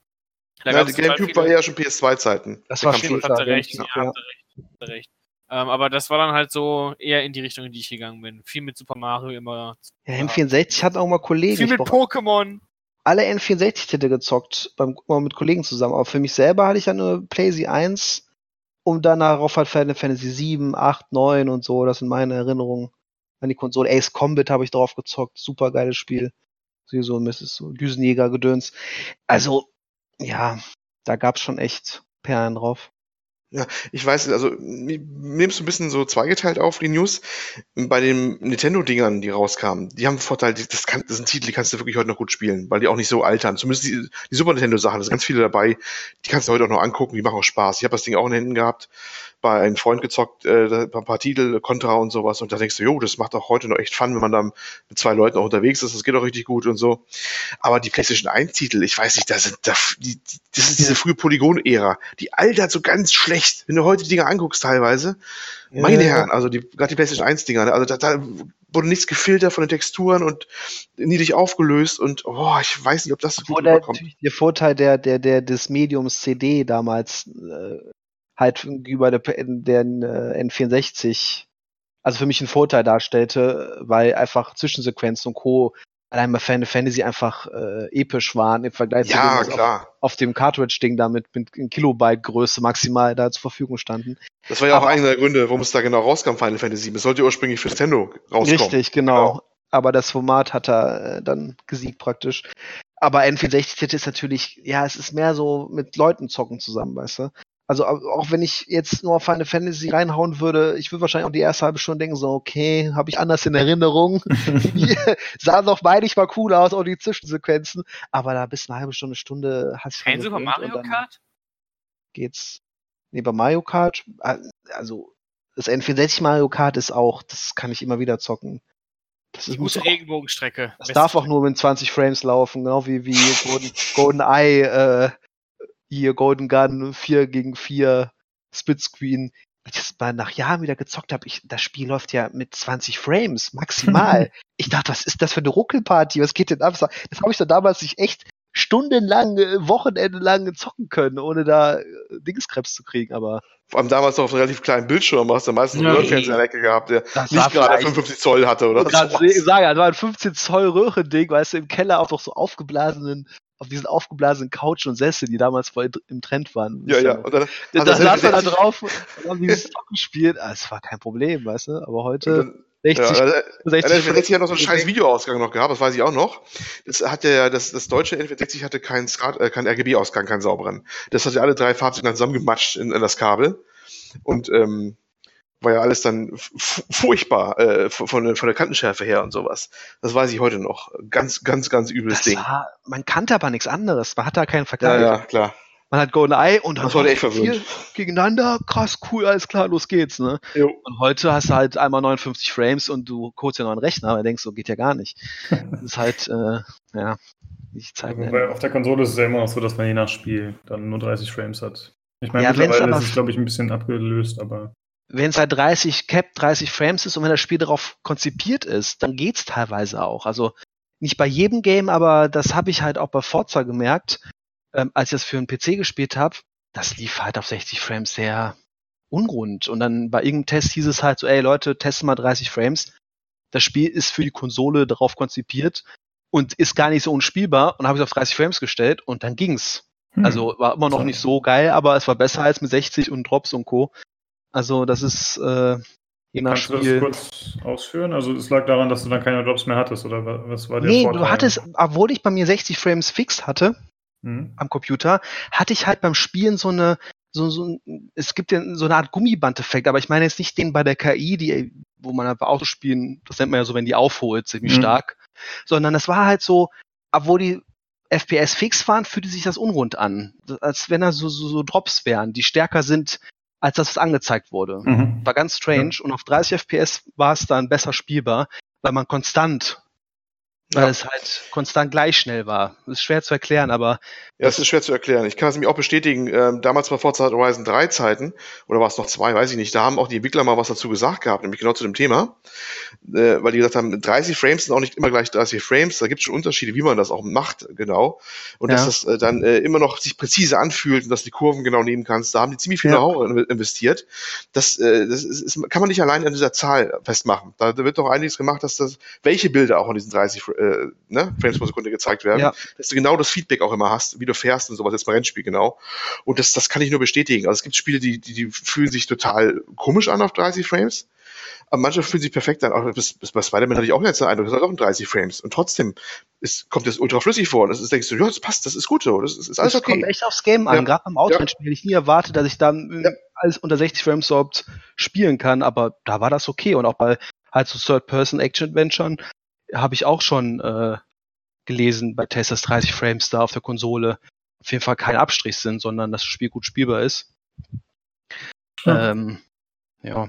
Da ja der Gamecube viele- war ja schon PS2-Zeiten. Das Der war schon- recht, ja, ja. recht, recht. Ähm, aber das war dann halt so eher in die Richtung, in die ich gegangen bin. Viel mit Super Mario immer. Ja, N64 hat auch mal Kollegen. Viel mit Pokémon. alle N64-Titel gezockt, beim, mal mit Kollegen zusammen. Aber für mich selber hatte ich ja nur PlayStation 1 und dann darauf halt Final Fantasy 7, 8, 9 und so. Das sind meine Erinnerungen an die Konsole. Ace Combat habe ich drauf gezockt. Super geiles Spiel. So, so Mrs. So Düsenjäger-Gedöns. Also, ja, da gab's schon echt Perlen drauf. Ich weiß, also nimmst du ein bisschen so zweigeteilt auf die News. Bei den Nintendo-Dingern, die rauskamen, die haben einen Vorteil, das, kann, das sind Titel, die kannst du wirklich heute noch gut spielen, weil die auch nicht so altern. Zumindest die, die Super Nintendo-Sachen, da sind ganz viele dabei, die kannst du heute auch noch angucken, die machen auch Spaß. Ich habe das Ding auch in den Händen gehabt, bei einem Freund gezockt, äh, ein paar Titel, Contra und sowas, und da denkst du, jo, das macht auch heute noch echt Fun, wenn man da mit zwei Leuten auch unterwegs ist, das geht auch richtig gut und so. Aber die PlayStation 1-Titel, ich weiß nicht, da sind, da, die, das ist diese frühe Polygon-Ära, die altert so ganz schlecht. Wenn du heute die Dinger anguckst teilweise, meine Ja. Herren, also die, gerade die PlayStation 1-Dinger, ne, also da, da wurde nichts gefiltert von den Texturen und niedrig aufgelöst und oh, ich weiß nicht, ob das so gut Obwohl der, rüberkommt. natürlich der Vorteil der, der, der, des Mediums CD damals äh, halt über der, der äh, N64, also für mich einen Vorteil darstellte, weil einfach Zwischensequenzen und Co. allein bei Final Fantasy einfach äh, episch waren im Vergleich zu dem, Ja, auf, auf dem Cartridge-Ding damit mit in Kilobyte Größe maximal da zur Verfügung standen. Das war ja auch Aber- einer der Gründe, warum es da genau rauskam, Final Fantasy 7. Es sollte ursprünglich für Nintendo rauskommen. Richtig, genau. Aber das Format hat da äh, dann gesiegt praktisch. Aber N64-Titel ist natürlich, ja, es ist mehr so mit Leuten zocken zusammen, weißt du? Also au- auch wenn ich jetzt nur auf Final Fantasy reinhauen würde, ich würde wahrscheinlich auch die erste halbe Stunde denken, so, okay, habe ich anders in Erinnerung. Sah doch meidig mal cool aus, auch die Zwischensequenzen. Aber da bis eine halbe Stunde, Stunde hast du Kein Super Mario Kart? geht's. Nee, bei Mario Kart, äh, also das N64 Mario Kart ist auch, das kann ich immer wieder zocken. Das Die ist, muss Regenbogenstrecke. das darf auch nur mit 20 Frames laufen, genau wie, wie Golden, Golden Eye, äh, hier Golden Gun 4 gegen 4 Splitscreen. Ich das mal nach Jahren wieder gezockt habe, ich, das Spiel läuft ja mit 20 Frames maximal. ich dachte, was ist das für eine Ruckelparty? Was geht denn ab? Das habe ich doch damals nicht echt stundenlang, äh, wochenendelang zocken können, ohne da äh, Dingskrebs zu kriegen, aber. Vor allem damals noch auf einem relativ kleinen Bildschirm, hast du meistens einen. Röhrenfernseher in der Ecke gehabt, der Das nicht gerade vielleicht- 55 Zoll hatte oder gerade sowas. sagen, das war ein 15 Zoll Röhrending, weißt du, im Keller auch noch so aufgeblasenen, auf diesen aufgeblasenen Couchen und Sessel, die damals voll im Trend waren. Ja, ja. Und dann, Da, da das saß er da N64 drauf und haben dieses Zocken gespielt. Ah, es war kein Problem, weißt du, aber heute dann, 60, ja, äh, 60 der N64 hat noch so einen scheiß Videoausgang noch gehabt, das weiß ich auch noch. Das hat ja, das, das deutsche N64 hatte keinen äh, keinen RGB-Ausgang, keinen sauberen. Das hat ja alle drei Farbsignale zusammengematscht in, in das Kabel. Und ähm, war ja alles dann furchtbar äh, von, von der- von der Kantenschärfe her und sowas. Das weiß ich heute noch. Ganz, ganz, ganz übles das Ding. war, man kannte aber nichts anderes. Man hat da keinen Ja, Vergleich. ja, klar. Man hat GoldenEye und dann Das war echt vier verwirrend. gegeneinander. Krass, cool, alles klar, los geht's, ne? Jo. Und heute hast du halt einmal 59 Frames und du holst ja noch einen Rechner, aber denkst, so geht ja gar nicht. Das ist halt, äh, ja, nicht Zeit Wobei auf der Konsole ist es ja immer noch so, dass man je nach Spiel dann nur 30 Frames hat. Ich meine, Ja, mittlerweile aber- ist es, glaube ich, ein bisschen abgelöst, aber wenn es halt 30 Cap, 30 Frames ist und wenn das Spiel darauf konzipiert ist, dann geht's teilweise auch. Also nicht bei jedem Game, aber das habe ich halt auch bei Forza gemerkt, ähm, als ich das für einen PC gespielt habe. Das lief halt auf 60 Frames sehr unrund. Und dann bei irgendeinem Test hieß es halt so, ey Leute, testen mal 30 Frames. Das Spiel ist für die Konsole darauf konzipiert und ist gar nicht so unspielbar. Und habe ich auf 30 Frames gestellt und dann ging's. hm. Also war immer noch So. nicht so geil, aber es war besser als mit 60 und Drops und Co. Also das ist äh, je nach Kannst du das Spiel. kurz ausführen? Also es lag daran, dass du dann keine Drops mehr hattest, oder wa- was war der Nee, Vorteil? du hattest, obwohl ich bei mir 60 Frames fix hatte Hm? am Computer, hatte ich halt beim Spielen so eine, so, so ein- es gibt ja so eine Art Gummiband-Effekt, aber ich meine jetzt nicht den bei der KI, die, wo man einfach Autospielen, das nennt man ja so, wenn die aufholt, ziemlich Mhm. stark, sondern es war halt so, obwohl die FPS fix waren, fühlte sich das unrund an. Als wenn da so, so, so Drops wären, die stärker sind, als das, was angezeigt wurde. Mhm. War ganz strange und auf 30 FPS war es dann besser spielbar, weil man konstant, weil Ja. es halt konstant gleich schnell war. Das ist schwer zu erklären, aber Ja, das ist schwer zu erklären. Ich kann es nämlich auch bestätigen. Ähm, damals bei Forza Horizon 3 Zeiten, oder war es noch zwei, weiß ich nicht, da haben auch die Entwickler mal was dazu gesagt gehabt, nämlich genau zu dem Thema. Äh, weil die gesagt haben, 30 Frames sind auch nicht immer gleich 30 Frames, da gibt es schon Unterschiede, wie man das auch macht, genau. Und Ja. dass das äh, dann äh, immer noch sich präzise anfühlt und dass du die Kurven genau nehmen kannst. Da haben die ziemlich viel Ja. Know-how investiert. Das, äh, das ist, ist, kann man nicht allein an dieser Zahl festmachen. Da, da wird noch einiges gemacht, dass das, welche Bilder auch an diesen 30 äh, ne, Frames pro Sekunde gezeigt werden Ja. dass du genau das Feedback auch immer hast, wie du fährst und sowas, jetzt beim Rennspiel genau. Und das, das kann ich nur bestätigen. Also es gibt Spiele, die, die, die fühlen sich total komisch an auf 30 Frames, aber manche fühlen sich perfekt an. Auch bis, bis bei Spider-Man hatte ich auch jetzt den Eindruck, das hat auch in 30 Frames. Und trotzdem ist, kommt das ultra flüssig vor. Und das ist, denkst du, ja, das passt, das ist gut so, das ist, ist alles es kommt okay. echt aufs Game an. Ja. Gerade beim Autospiel hätte ich nie erwartet, dass ich dann Ja. alles unter 60 Frames überhaupt spielen kann, aber da war das okay. Und auch bei halt so Third-Person-Action-Adventuren habe ich auch schon äh, gelesen bei Tests, dass 30 Frames da auf der Konsole auf jeden Fall kein Abstrich sind, sondern dass das Spiel gut spielbar ist. Ja. Ähm, ja.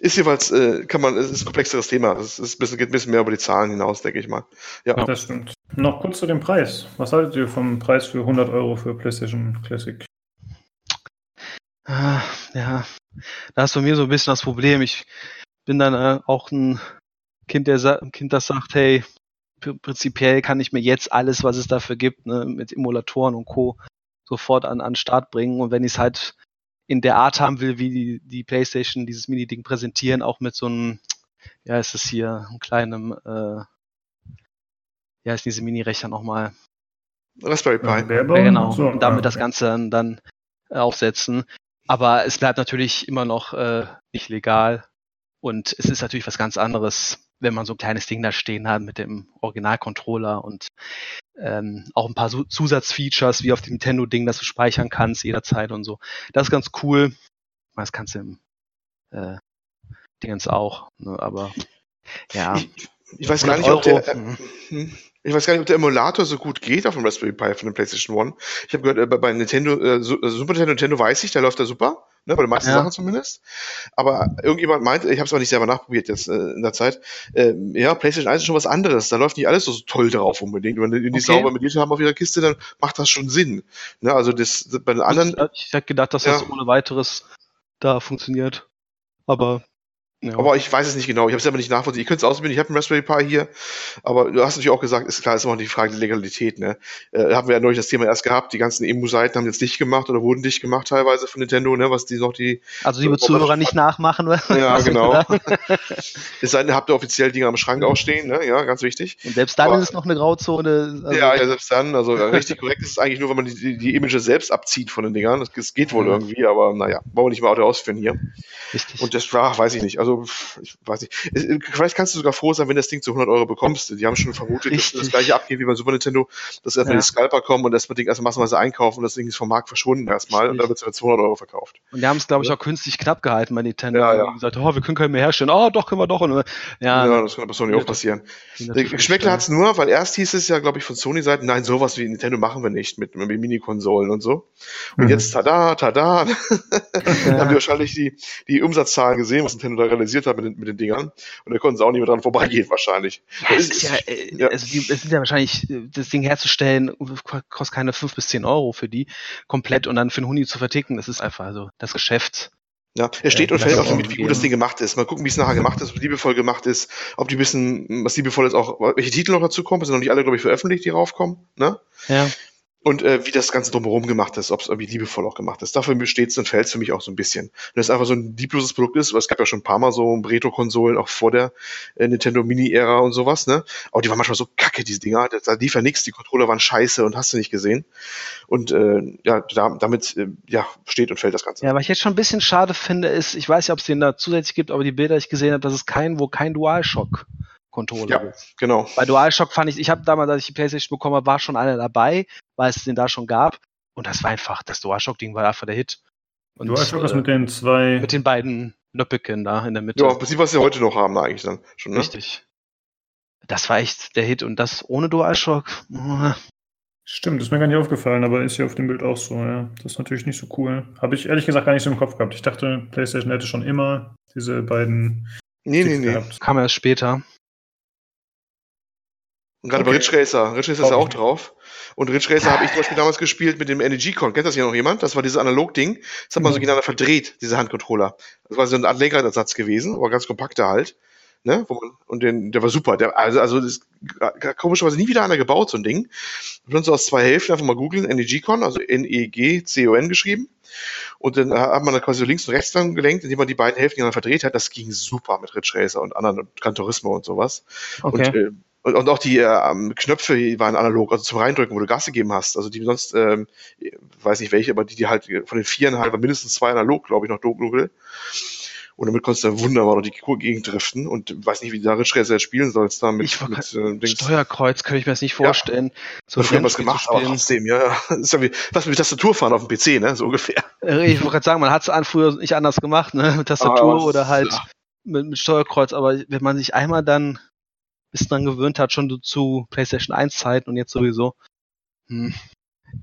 Ist jeweils, äh, kann man, es ist ein komplexeres Thema. Es ist ein bisschen, geht ein bisschen mehr über die Zahlen hinaus, denke ich mal. Ja. Das stimmt. Noch kurz zu dem Preis. Was haltet ihr vom Preis für 100 Euro für PlayStation Classic? Ah, ja, da ist bei mir so ein bisschen das Problem. Ich bin dann äh, auch ein Kind, der Kind, das sagt, hey, pr- prinzipiell kann ich mir jetzt alles, was es dafür gibt, ne, mit Emulatoren und Co. sofort an an den Start bringen. Und wenn ich es halt in der Art haben will, wie die, die PlayStation dieses Mini-Ding präsentieren, auch mit so einem, ja, ist es hier, einem kleinen, äh, ja, ist diese Mini-Rechner nochmal, Raspberry Pi. Barebone? ja, genau. So, und damit ah, das. Ganze dann, dann äh, aufsetzen. Aber es bleibt natürlich immer noch äh, nicht legal. Und es ist natürlich was ganz anderes, wenn man so ein kleines Ding da stehen hat mit dem Originalcontroller und ähm, auch ein paar Zusatzfeatures wie auf dem Nintendo-Ding, dass du speichern kannst jederzeit und so. Das ist ganz cool. Das kannst du im äh, Dingens auch. Ne? Aber ja, Ich, ich weiß gar 100 nicht, ob der, Euro, äh, hm. ich weiß gar nicht, ob der Emulator so gut geht auf dem Raspberry Pi von der PlayStation One. Ich habe gehört, äh, bei- Nintendo, äh, äh, Super Nintendo, Nintendo weiß ich, da läuft er super. Ne, bei den meisten Ja. Sachen zumindest. Aber irgendjemand meinte, ich habe es auch nicht selber nachprobiert jetzt äh, in der Zeit, äh, ja, PlayStation 1 ist schon was anderes. Da läuft nicht alles so toll drauf unbedingt. Wenn die die Okay. sauber mit haben auf ihrer Kiste, dann macht das schon Sinn. Ne, also das, das bei den anderen, ich hätte gedacht, dass das Ja. ohne weiteres da funktioniert. Aber ja. aber ich weiß es nicht genau. Ich habe es aber nicht nachvollziehen. Ich könnte es ausprobieren. Ich habe einen Raspberry Pi hier, aber du hast natürlich auch gesagt, ist klar, ist immer die Frage der Legalität. Ne? Äh, haben wir ja neulich das Thema erst gehabt. Die ganzen Emu-Seiten haben jetzt dicht gemacht oder wurden dicht gemacht teilweise von Nintendo, ne? was die noch die also liebe aber- Zuhörer nicht nachmachen. Ja, genau. Und Es sei denn, habt ihr offiziell Dinge am Schrank auch stehen, ne? Ja, ganz wichtig. selbst dann Aber- ist es noch eine Grauzone. Also, ja, ja, selbst dann, also äh, richtig korrekt ist es eigentlich nur, wenn man die, die, die Images selbst abzieht von den Dingern. Das, das geht wohl Mhm. irgendwie, aber naja, wollen wir nicht mal ausführen hier. Richtig. Und das war, weiß ich nicht. Also, pff, ich weiß nicht. Äh, Vielleicht kannst du sogar froh sein, wenn das Ding zu 100 Euro bekommst. Die haben schon vermutet, dass Richtig. das gleiche abgeht wie beim Super Nintendo, dass erstmal Ja. die Scalper kommen und erstmal Ding erstmal massenweise einkaufen und das Ding ist vom Markt verschwunden erstmal und dann wird es für 200 Euro verkauft. Und die haben es, glaube ich, auch künstlich knapp gehalten bei Nintendo. Ja, ja. Die gesagt, oh, wir können keinen mehr herstellen. Oh, doch, können wir doch. Und, ja, Ja, das kann bei Sony auch passieren. Geschmäckler hat es nur, weil erst hieß es ja, glaube ich, von Sony-Seiten, nein, sowas wie Nintendo machen wir nicht mit, mit Mini-Konsolen und so. Und Mhm. jetzt, tada, tada, dann haben die wahrscheinlich die, die Umsatzzahlen gesehen, was Nintendo da realisiert hat mit den, mit den Dingern. Und da konnten sie auch nicht mehr dran vorbeigehen, wahrscheinlich. Ja, es ist ja, äh, ja. Also die, es sind ja wahrscheinlich, das Ding herzustellen, ko- kostet keine fünf bis zehn Euro für die komplett und dann für einen Huni zu verticken, das ist einfach also das Geschäft. Ja, es steht Ja, und fällt auch damit, wie gut das Ding gemacht ist. Mal gucken, wie es nachher gemacht ist, ob es liebevoll gemacht ist, ob die wissen, was liebevoll ist, auch welche Titel noch dazu kommen. Es sind noch nicht alle, glaube ich, veröffentlicht, die raufkommen. Ne? Ja. Und äh, wie das Ganze drumherum gemacht ist, ob es irgendwie liebevoll auch gemacht ist. Dafür steht es und fällt es für mich auch so ein bisschen. Wenn das einfach so ein liebloses Produkt ist, weil es gab ja schon ein paar Mal so Retro-Konsolen, auch vor der äh, Nintendo Mini-Ära und sowas, ne? Aber die waren manchmal so kacke, diese Dinger. Da, da lief ja nichts, die Controller waren scheiße und hast du nicht gesehen. Und äh, ja, da, damit äh, ja, steht und fällt das Ganze. Ja, was ich jetzt schon ein bisschen schade finde, ist, ich weiß nicht, ob es den da zusätzlich gibt, aber die Bilder, die ich gesehen habe, dass es kein, wo kein DualShock-Controller Ja. Genau. Bei DualShock fand ich, ich habe damals, als ich die Playstation bekommen habe, war schon einer dabei, weil es den da schon gab. Und das war einfach, das DualShock-Ding war einfach der Hit. Und, Du hast was äh, mit den zwei. mit den beiden Nöppeken da in der Mitte. Ja, im Prinzip, was sie heute noch haben, eigentlich dann schon, ne? Richtig. Das war echt der Hit und das ohne DualShock. äh, Stimmt, ist mir gar nicht aufgefallen, aber ist ja auf dem Bild auch so, ja. Das ist natürlich nicht so cool. Habe ich ehrlich gesagt gar nicht so im Kopf gehabt. Ich dachte, PlayStation hätte schon immer diese beiden Nee, nee, Sticks nee. gehabt. Kam erst später. Und gerade bei Okay. Ridge Racer. Ridge Racer ist ja Auch drauf. Und Ridge Racer habe ich zum Beispiel damals gespielt mit dem Energy-Con. Kennt das hier noch jemand? Das war dieses Analog-Ding. Das hat man so Mhm. gegeneinander verdreht, diese Handcontroller. Das war so ein Art Lenkradersatz gewesen, aber ganz kompakter halt. Ne? Und den, der war super. Der, also, also das komischerweise nie wieder einer gebaut, so ein Ding. Und so aus zwei Hälften einfach mal googeln, Energy-Con, also N-E-G-C-O-N geschrieben. Und dann hat man da quasi so links und rechts dran gelenkt, indem man die beiden Hälften gegeneinander verdreht hat. Das ging super mit Ridge Racer und anderen und Gran Turismo und sowas. Und, äh, und, und auch die äh, Knöpfe die waren analog, also zum Reindrücken, wo du Gas gegeben hast. Also die sonst, ähm, weiß nicht welche, aber die, die halt von den vieren halt war mindestens zwei analog, glaube ich, noch dunkel. Und damit konntest du dann wunderbar noch die Gegend driften und weiß nicht, wie du da jetzt spielen sollst, da mit, Ich wollt mit äh, Dings. Steuerkreuz könnte ich mir das nicht vorstellen. So früher haben gemacht, aber spielen. trotzdem, ja, ja. Das ist ja wie, was mit Tastaturfahren auf dem PC, ne, so ungefähr. Äh, Ich wollte gerade sagen, man hat es früher nicht anders gemacht, ne? Mit Tastatur Aber es- oder halt ja. mit, mit Steuerkreuz, aber wenn man sich einmal dann bis dran gewöhnt hat, schon zu PlayStation 1 Zeiten und jetzt sowieso, hm,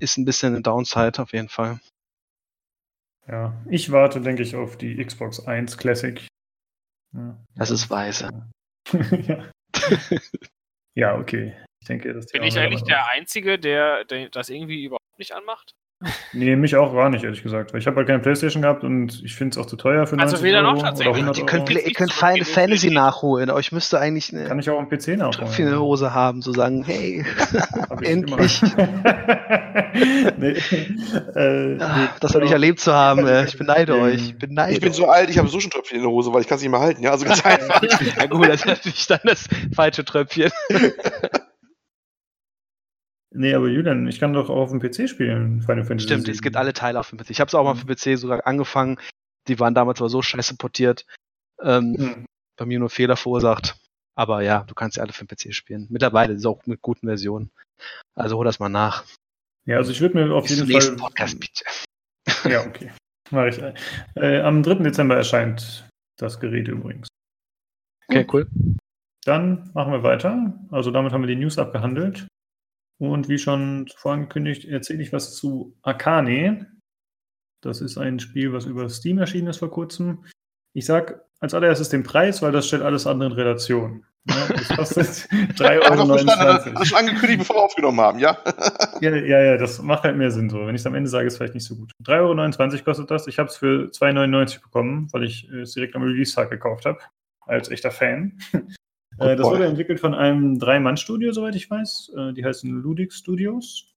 ist ein bisschen eine Downside auf jeden Fall. Ja, ich warte, denke ich, auf die Xbox 1 Classic. Ja. Das ist weise. ja. ja, okay. Ich denke, die Bin ich eigentlich der Einzige, der, der das irgendwie überhaupt nicht anmacht? Nee, mich auch gar nicht, ehrlich gesagt. Weil ich habe halt keine Playstation gehabt und ich finde es auch zu teuer für Also 90 weder noch tatsächlich. oder 100 Ihr könnt, Euro. ihr könnt Final Fantasy nachholen. Euch müsste eigentlich Kann eine ich auch am PC nachholen. Tröpfchen in der Hose haben, so sagen, hey, ich endlich. nee, äh, nee, das soll ich genau. erlebt zu haben. äh, Ich beneide Ähm, euch. Ich beneide Ich bin euch. so alt, ich habe so schon Tröpfchen in der Hose, weil ich kann es nicht mehr halten, ja, also ganz einfach. Ja gut, das ist natürlich dann das falsche Tröpfchen. Nee, aber Julian, ich kann doch auch auf dem PC spielen, Final Fantasy. Stimmt, es gibt alle Teile auf dem PC. Ich habe es auch mal für PC sogar angefangen. Die waren damals aber so scheiße portiert. Ähm, Hm. bei mir nur Fehler verursacht. Aber ja, du kannst ja alle für den PC spielen. Mittlerweile ist es auch mit guten Versionen. Also hol das mal nach. Ja, also ich würde mir auf Bis jeden Fall. Podcast, bitte. Ja, okay. Mach ich. Äh, am 3. Dezember erscheint das Gerät übrigens. Okay, cool. Dann machen wir weiter. Also damit haben wir die News abgehandelt. Und wie schon vorangekündigt, erzähle ich was zu Akane. Das ist ein Spiel, was über Steam erschienen ist vor kurzem. Ich sag als allererstes den Preis, weil das stellt alles andere in Relation. Ja, das kostet 3,29 Euro. Das schon angekündigt, bevor wir aufgenommen haben, ja? ja? Ja, ja, das macht halt mehr Sinn so. Wenn ich es am Ende sage, ist es vielleicht nicht so gut. 3,29 Euro kostet das. Ich habe es für 2,99 Euro bekommen, weil ich es direkt am Release-Tag gekauft habe. Als echter Fan. Äh, das wurde entwickelt von einem Drei-Mann-Studio, soweit ich weiß. Äh, die heißen Ludic Studios.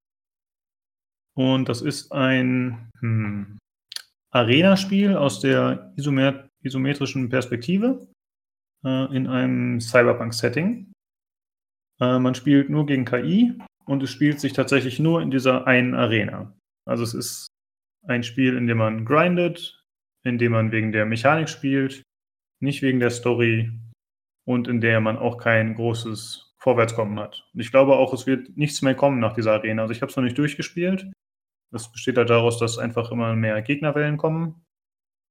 Und das ist ein hm, Arena-Spiel aus der Isomer isometrischen Perspektive äh, in einem Cyberpunk-Setting. Äh, man spielt nur gegen KI und es spielt sich tatsächlich nur in dieser einen Arena. Also es ist ein Spiel, in dem man grindet, in dem man wegen der Mechanik spielt, nicht wegen der Story und in der man auch kein großes Vorwärtskommen hat. Und ich glaube auch, es wird nichts mehr kommen nach dieser Arena. Also ich habe es noch nicht durchgespielt. Das besteht halt daraus, dass einfach immer mehr Gegnerwellen kommen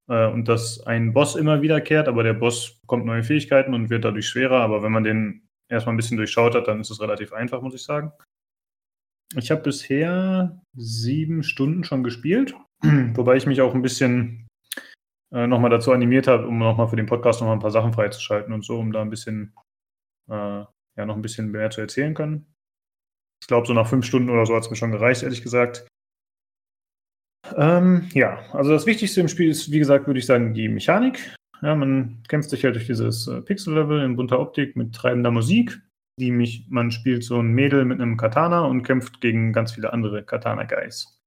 äh, und dass ein Boss immer wiederkehrt, aber der Boss bekommt neue Fähigkeiten und wird dadurch schwerer. Aber wenn man den erstmal ein bisschen durchschaut hat, dann ist es relativ einfach, muss ich sagen. Ich habe bisher sieben Stunden schon gespielt, wobei ich mich auch ein bisschen äh, nochmal dazu animiert habe, um nochmal für den Podcast nochmal ein paar Sachen freizuschalten und so, um da ein bisschen, äh, ja, noch ein bisschen mehr zu erzählen können. Ich glaube, so nach fünf Stunden oder so hat es mir schon gereicht, ehrlich gesagt. Ähm, ja, also das Wichtigste im Spiel ist, wie gesagt, würde ich sagen, die Mechanik. Ja, man kämpft sich halt durch dieses äh, Pixel-Level in bunter Optik mit treibender Musik. Die mich, man spielt so ein Mädel mit einem Katana und kämpft gegen ganz viele andere Katana-Guys.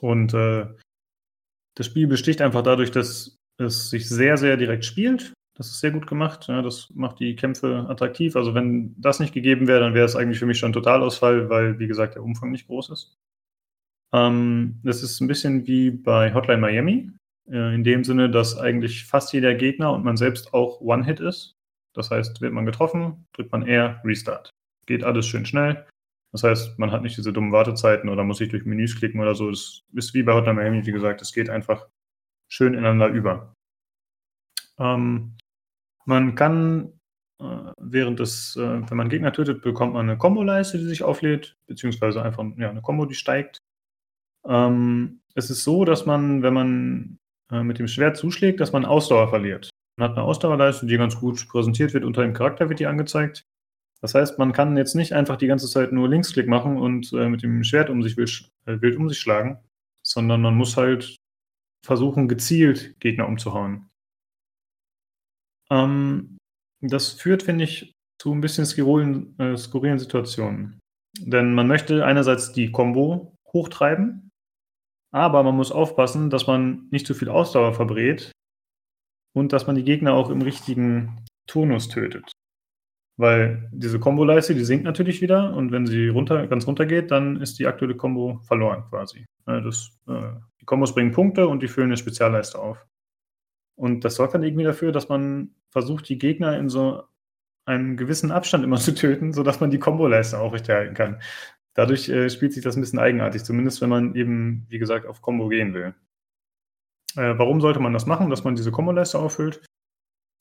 Und äh, das Spiel besticht einfach dadurch, dass es sich sehr, sehr direkt spielt. Das ist sehr gut gemacht. Ja, das macht die Kämpfe attraktiv. Also wenn das nicht gegeben wäre, dann wäre es eigentlich für mich schon ein Totalausfall, weil, wie gesagt, der Umfang nicht groß ist. Ähm, das ist ein bisschen wie bei Hotline Miami, äh, in dem Sinne, dass eigentlich fast jeder Gegner und man selbst auch One-Hit ist. Das heißt, wird man getroffen, drückt man R, Restart. Geht alles schön schnell. Das heißt, man hat nicht diese dummen Wartezeiten oder muss sich durch Menüs klicken oder so. Das ist wie bei Hotline Miami, wie gesagt, es geht einfach schön ineinander über. Ähm, man kann äh, während des, äh, wenn man Gegner tötet, bekommt man eine Kombo-Leiste, die sich auflädt, beziehungsweise einfach ja, eine Kombo, die steigt. Ähm, es ist so, dass man, wenn man äh, mit dem Schwert zuschlägt, dass man Ausdauer verliert. Man hat eine Ausdauerleiste, die ganz gut präsentiert wird, unter dem Charakter wird die angezeigt. Das heißt, man kann jetzt nicht einfach die ganze Zeit nur Linksklick machen und äh, mit dem Schwert um sich wild, äh, wild um sich schlagen, sondern man muss halt versuchen, gezielt Gegner umzuhauen. Ähm, das führt, finde ich, zu ein bisschen skurrilen, äh, skurrilen Situationen. Denn man möchte einerseits die Combo hochtreiben, aber man muss aufpassen, dass man nicht zu viel Ausdauer verbrät und dass man die Gegner auch im richtigen Tonus tötet. Weil diese Kombo-Leiste, die sinkt natürlich wieder und wenn sie runter, ganz runter geht, dann ist die aktuelle Combo verloren quasi. Das, äh, die Kombos bringen Punkte und die füllen eine Spezialleiste auf. Und das sorgt dann irgendwie dafür, dass man versucht, die Gegner in so einem gewissen Abstand immer zu töten, sodass man die Kombo-Leiste aufrechterhalten kann dadurch äh, spielt sich das ein bisschen eigenartig, zumindest wenn man eben, wie gesagt, auf Combo gehen will. Äh, warum sollte man das machen, dass man diese Combo-Leiste auffüllt?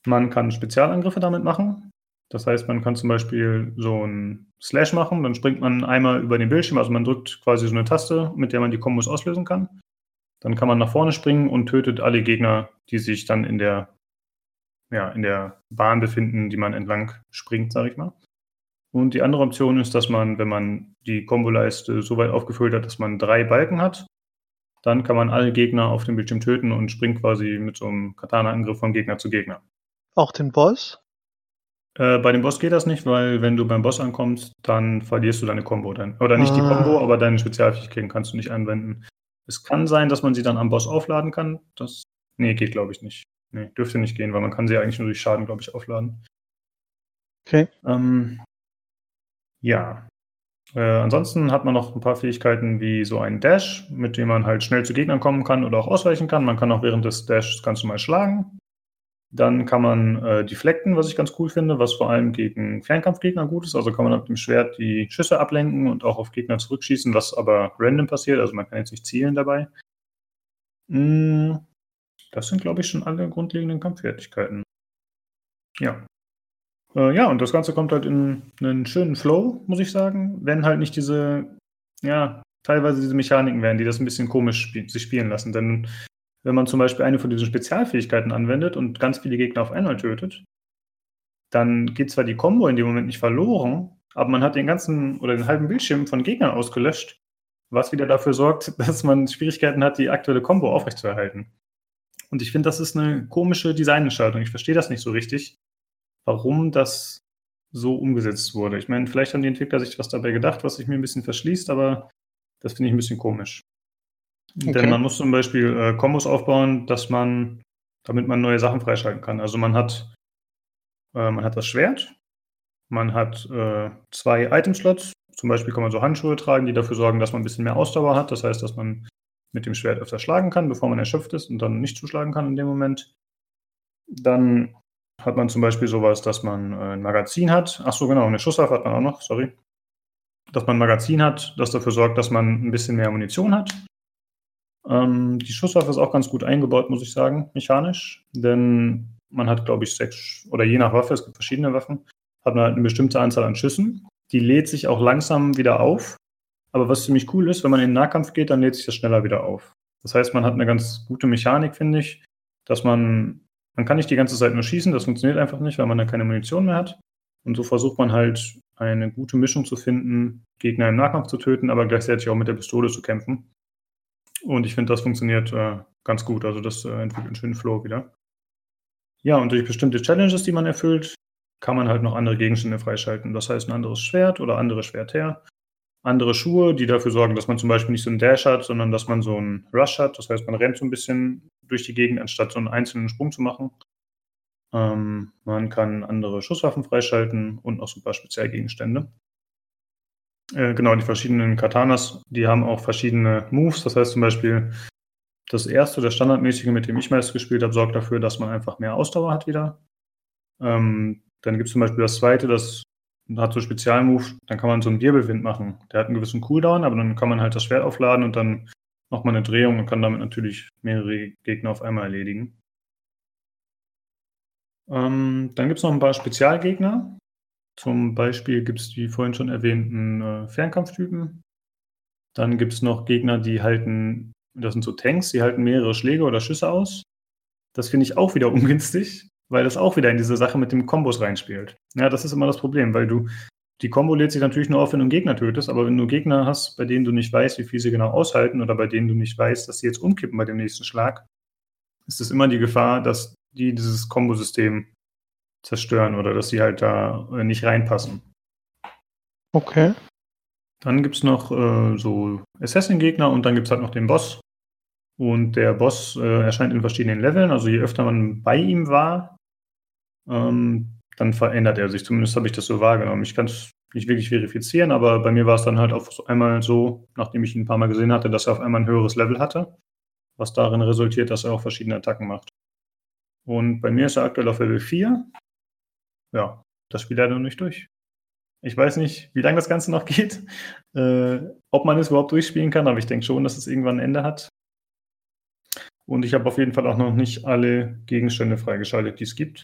Man kann Spezialangriffe damit machen. Das heißt, man kann zum Beispiel so einen Slash machen, dann springt man einmal über den Bildschirm, also man drückt quasi so eine Taste, mit der man die Kombos auslösen kann. Dann kann man nach vorne springen und tötet alle Gegner, die sich dann in der, ja, in der Bahn befinden, die man entlang springt, sage ich mal. Und die andere Option ist, dass man, wenn man die Komboleiste so weit aufgefüllt hat, dass man drei Balken hat, dann kann man alle Gegner auf dem Bildschirm töten und springt quasi mit so einem Katana-Angriff von Gegner zu Gegner. Auch den Boss? Äh, bei dem Boss geht das nicht, weil wenn du beim Boss ankommst, dann verlierst du deine Combo dann. Oder nicht ah. die Combo, aber deine Spezialfähigkeiten kannst du nicht anwenden. Es kann sein, dass man sie dann am Boss aufladen kann. Das. Nee, geht glaube ich nicht. Nee, dürfte nicht gehen, weil man kann sie eigentlich nur durch Schaden, glaube ich, aufladen. Okay. Ähm, ja. Äh, ansonsten hat man noch ein paar Fähigkeiten wie so ein Dash, mit dem man halt schnell zu Gegnern kommen kann oder auch ausweichen kann. Man kann auch während des Dashs ganz normal schlagen. Dann kann man äh, deflecten, was ich ganz cool finde, was vor allem gegen Fernkampfgegner gut ist. Also kann man mit dem Schwert die Schüsse ablenken und auch auf Gegner zurückschießen, was aber random passiert. Also man kann jetzt nicht zielen dabei. Mm, das sind, glaube ich, schon alle grundlegenden Kampffertigkeiten. Ja. Äh, ja, und das Ganze kommt halt in einen schönen Flow, muss ich sagen, wenn halt nicht diese ja, teilweise diese Mechaniken werden, die das ein bisschen komisch spiel sich spielen lassen. Denn wenn man zum Beispiel eine von diesen Spezialfähigkeiten anwendet und ganz viele Gegner auf einmal tötet, dann geht zwar die Combo in dem Moment nicht verloren, aber man hat den ganzen oder den halben Bildschirm von Gegnern ausgelöscht, was wieder dafür sorgt, dass man Schwierigkeiten hat, die aktuelle Combo aufrechtzuerhalten. Und ich finde, das ist eine komische Designentscheidung. Ich verstehe das nicht so richtig, warum das so umgesetzt wurde. Ich meine, vielleicht haben die Entwickler sich was dabei gedacht, was sich mir ein bisschen verschließt, aber das finde ich ein bisschen komisch. Okay. Denn man muss zum Beispiel äh, Kombos aufbauen, dass man, damit man neue Sachen freischalten kann. Also man hat, äh, man hat das Schwert, man hat äh, zwei Item-Slots. Zum Beispiel kann man so Handschuhe tragen, die dafür sorgen, dass man ein bisschen mehr Ausdauer hat. Das heißt, dass man mit dem Schwert öfter schlagen kann, bevor man erschöpft ist und dann nicht zuschlagen kann in dem Moment. Dann hat man zum Beispiel sowas, dass man äh, ein Magazin hat. Ach so, genau, eine Schusswaffe hat man auch noch, sorry. Dass man ein Magazin hat, das dafür sorgt, dass man ein bisschen mehr Munition hat. Ähm, die Schusswaffe ist auch ganz gut eingebaut, muss ich sagen, mechanisch. Denn man hat, glaube ich, sechs, oder je nach Waffe, es gibt verschiedene Waffen, hat man halt eine bestimmte Anzahl an Schüssen. Die lädt sich auch langsam wieder auf. Aber was ziemlich cool ist, wenn man in den Nahkampf geht, dann lädt sich das schneller wieder auf. Das heißt, man hat eine ganz gute Mechanik, finde ich, dass man, man kann nicht die ganze Zeit nur schießen, das funktioniert einfach nicht, weil man dann keine Munition mehr hat. Und so versucht man halt eine gute Mischung zu finden, Gegner im Nahkampf zu töten, aber gleichzeitig auch mit der Pistole zu kämpfen. Und ich finde, das funktioniert äh, ganz gut. Also das äh, entwickelt einen schönen Flow wieder. Ja, und durch bestimmte Challenges, die man erfüllt, kann man halt noch andere Gegenstände freischalten. Das heißt, ein anderes Schwert oder andere Schwerter, andere Schuhe, die dafür sorgen, dass man zum Beispiel nicht so einen Dash hat, sondern dass man so einen Rush hat. Das heißt, man rennt so ein bisschen durch die Gegend, anstatt so einen einzelnen Sprung zu machen. Ähm, man kann andere Schusswaffen freischalten und noch super Spezialgegenstände. Äh, genau, die verschiedenen Katanas, die haben auch verschiedene Moves. Das heißt zum Beispiel, das erste, das standardmäßige, mit dem ich meist gespielt habe, sorgt dafür, dass man einfach mehr Ausdauer hat wieder. Ähm, dann gibt es zum Beispiel das zweite, das hat so Spezialmove, dann kann man so einen Wirbelwind machen. Der hat einen gewissen Cooldown, aber dann kann man halt das Schwert aufladen und dann macht man eine Drehung und kann damit natürlich mehrere Gegner auf einmal erledigen. Ähm, dann gibt es noch ein paar Spezialgegner. Zum Beispiel gibt es die vorhin schon erwähnten äh, Fernkampftypen. Dann gibt es noch Gegner, die halten, das sind so Tanks, die halten mehrere Schläge oder Schüsse aus. Das finde ich auch wieder ungünstig, weil das auch wieder in diese Sache mit dem Kombos reinspielt. Ja, das ist immer das Problem, weil du die Combo lädt sich natürlich nur auf, wenn du einen Gegner tötest, aber wenn du Gegner hast, bei denen du nicht weißt, wie viel sie genau aushalten oder bei denen du nicht weißt, dass sie jetzt umkippen bei dem nächsten Schlag, ist es immer die Gefahr, dass die dieses Kombosystem zerstören oder dass sie halt da äh, nicht reinpassen. Okay. Dann gibt es noch äh, so Assassin-Gegner und dann gibt es halt noch den Boss. Und der Boss äh, erscheint in verschiedenen Leveln. Also je öfter man bei ihm war, ähm, dann verändert er sich. Zumindest habe ich das so wahrgenommen. Ich kann es nicht wirklich verifizieren, aber bei mir war es dann halt auf einmal so, nachdem ich ihn ein paar Mal gesehen hatte, dass er auf einmal ein höheres Level hatte, was darin resultiert, dass er auch verschiedene Attacken macht. Und bei mir ist er aktuell auf Level 4. Ja, das Spiel leider noch nicht durch. Ich weiß nicht, wie lange das Ganze noch geht, äh, ob man es überhaupt durchspielen kann, aber ich denke schon, dass es irgendwann ein Ende hat. Und ich habe auf jeden Fall auch noch nicht alle Gegenstände freigeschaltet, die es gibt.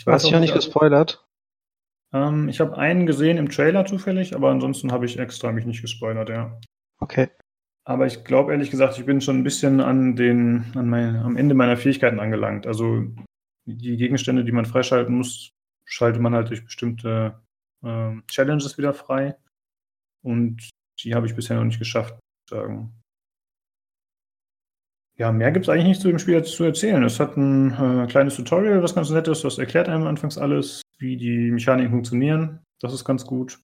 Ich weiß Hast du ja nicht gespoilert? Ähm, ich habe einen gesehen im Trailer zufällig, aber ansonsten habe ich extra mich nicht gespoilert, ja. Okay. Aber ich glaube ehrlich gesagt, ich bin schon ein bisschen an den, an mein, am Ende meiner Fähigkeiten angelangt. Also die Gegenstände, die man freischalten muss, schaltet man halt durch bestimmte äh, Challenges wieder frei. Und die habe ich bisher noch nicht geschafft, sagen ja, mehr gibt es eigentlich nicht zu dem Spiel zu erzählen. Es hat ein äh, kleines Tutorial, was ganz nett ist. Das erklärt einem anfangs alles, wie die Mechaniken funktionieren. Das ist ganz gut.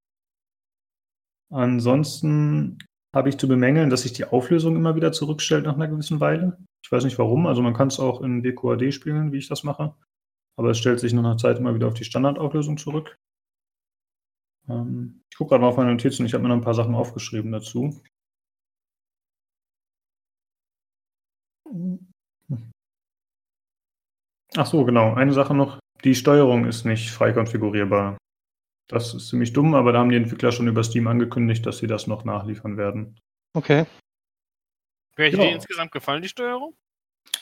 Ansonsten habe ich zu bemängeln, dass sich die Auflösung immer wieder zurückstellt nach einer gewissen Weile. Ich weiß nicht warum. Also man kann es auch in WQAD spielen, wie ich das mache. Aber es stellt sich nach einer Zeit immer wieder auf die Standardauflösung zurück. Ähm, ich gucke gerade mal auf meine Notizen. Ich habe mir noch ein paar Sachen aufgeschrieben dazu. Ach so, genau. Eine Sache noch. Die Steuerung ist nicht frei konfigurierbar. Das ist ziemlich dumm, aber da haben die Entwickler schon über Steam angekündigt, dass sie das noch nachliefern werden. Okay. Welche ja. dir insgesamt gefallen, die Steuerung?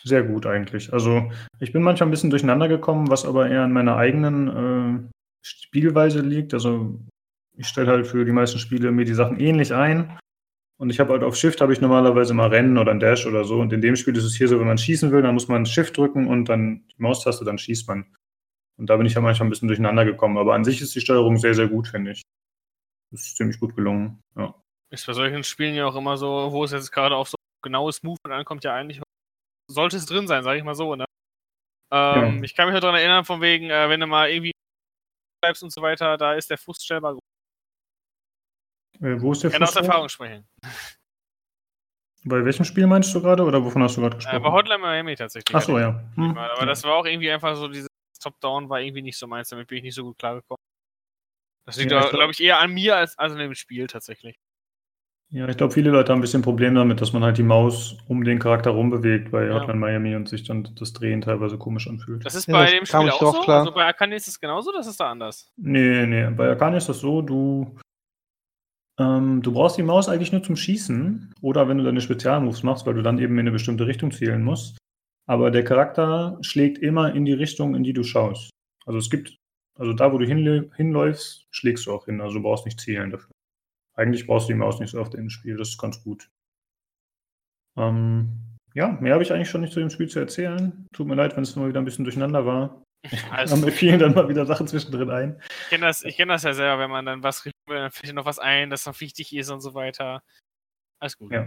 Sehr gut eigentlich. Also ich bin manchmal ein bisschen durcheinander gekommen, was aber eher an meiner eigenen äh, Spielweise liegt. Also ich stelle halt für die meisten Spiele mir die Sachen ähnlich ein Und ich habe halt auf Shift habe ich normalerweise mal Rennen oder ein Dash oder so. Und in dem Spiel ist es hier so, wenn man schießen will, dann muss man Shift drücken und dann die Maustaste, dann schießt man. Und da bin ich ja manchmal ein bisschen durcheinander gekommen. Aber an sich ist die Steuerung sehr, sehr gut, finde ich. Das ist ziemlich gut gelungen. Ja. Ist bei solchen Spielen ja auch immer so, wo es jetzt gerade auf so genaues Movement ankommt, ja eigentlich sollte es drin sein, sage ich mal so. Ne? Ähm, Ja. Ich kann mich noch daran erinnern, von wegen, äh, wenn du mal irgendwie bleibst und so weiter, da ist der Fuß stellbar. Äh, wo ist der Ich kann aus Fuß? Erfahrung sprechen. Bei welchem Spiel meinst du gerade oder wovon hast du gerade Äh, gesprochen? bei Hotline Miami tatsächlich. Ach so, ja. Hm. Aber das war auch irgendwie einfach so, dieses Top-Down war irgendwie nicht so meins, damit bin ich nicht so gut klargekommen. Das liegt, Ja, glaube glaub- ich, eher an mir als, als an dem Spiel tatsächlich. Ja, ich glaube, viele Leute haben ein bisschen Problem damit, dass man halt die Maus um den Charakter rumbewegt bei Ja. Hotline Miami und sich dann das Drehen teilweise komisch anfühlt. Das ist Ja, bei das dem Spiel auch doch so? klar. Also bei Arcane ist es genauso, das ist da anders. Nee, nee, bei Arcane ist das so, du, ähm, du brauchst die Maus eigentlich nur zum Schießen oder wenn du deine Spezialmoves machst, weil du dann eben in eine bestimmte Richtung zielen musst. Aber der Charakter schlägt immer in die Richtung, in die du schaust. Also es gibt, also da, wo du hinlä- hinläufst, schlägst du auch hin. Also du brauchst nicht zielen dafür. Eigentlich brauchst du die Maus nicht so oft im Spiel, das ist ganz gut. Ähm, ja, mehr habe ich eigentlich schon nicht zu dem Spiel zu erzählen. Tut mir leid, wenn es mal wieder ein bisschen durcheinander war. Also, Aber mir fielen dann mal wieder Sachen zwischendrin ein. ich kenne das, ich kenn das ja selber, wenn man dann was rief, dann fällt dir noch was ein, das noch wichtig ist und so weiter. Alles gut. Ja.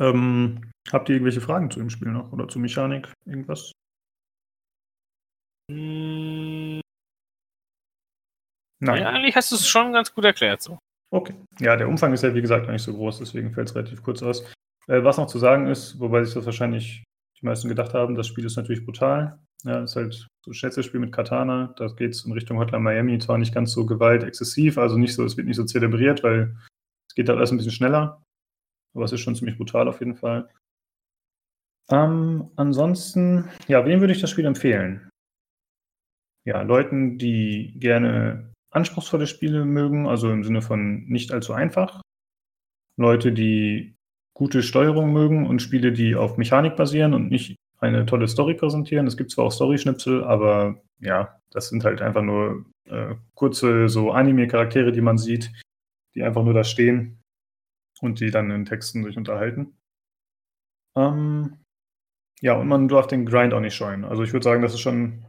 Ähm, habt ihr irgendwelche Fragen zu dem Spiel noch oder zur Mechanik? Irgendwas? Hm, Nein. ja, eigentlich hast du es schon ganz gut erklärt so. Okay. Ja, der Umfang ist ja wie gesagt nicht so groß, deswegen fällt es relativ kurz aus. Äh, was noch zu sagen ist, wobei sich das wahrscheinlich die meisten gedacht haben, das Spiel ist natürlich brutal. Ja, ist halt so ein Schätzespiel mit Katana. Da geht es in Richtung Hotline Miami zwar nicht ganz so gewaltexzessiv, also nicht so, es wird nicht so zelebriert, weil es geht halt alles ein bisschen schneller. Aber es ist schon ziemlich brutal auf jeden Fall. Ähm, ansonsten, ja, wem würde ich das Spiel empfehlen? Ja, Leuten, die gerne anspruchsvolle Spiele mögen, also im Sinne von nicht allzu einfach. Leute, die gute Steuerung mögen und Spiele, die auf Mechanik basieren und nicht eine tolle Story präsentieren. Es gibt zwar auch Story-Schnipsel, aber ja, das sind halt einfach nur äh, kurze so Anime-Charaktere, die man sieht, die einfach nur da stehen und die dann in Texten sich unterhalten. Ähm, ja, und man darf den Grind auch nicht scheuen. Also ich würde sagen, das ist schon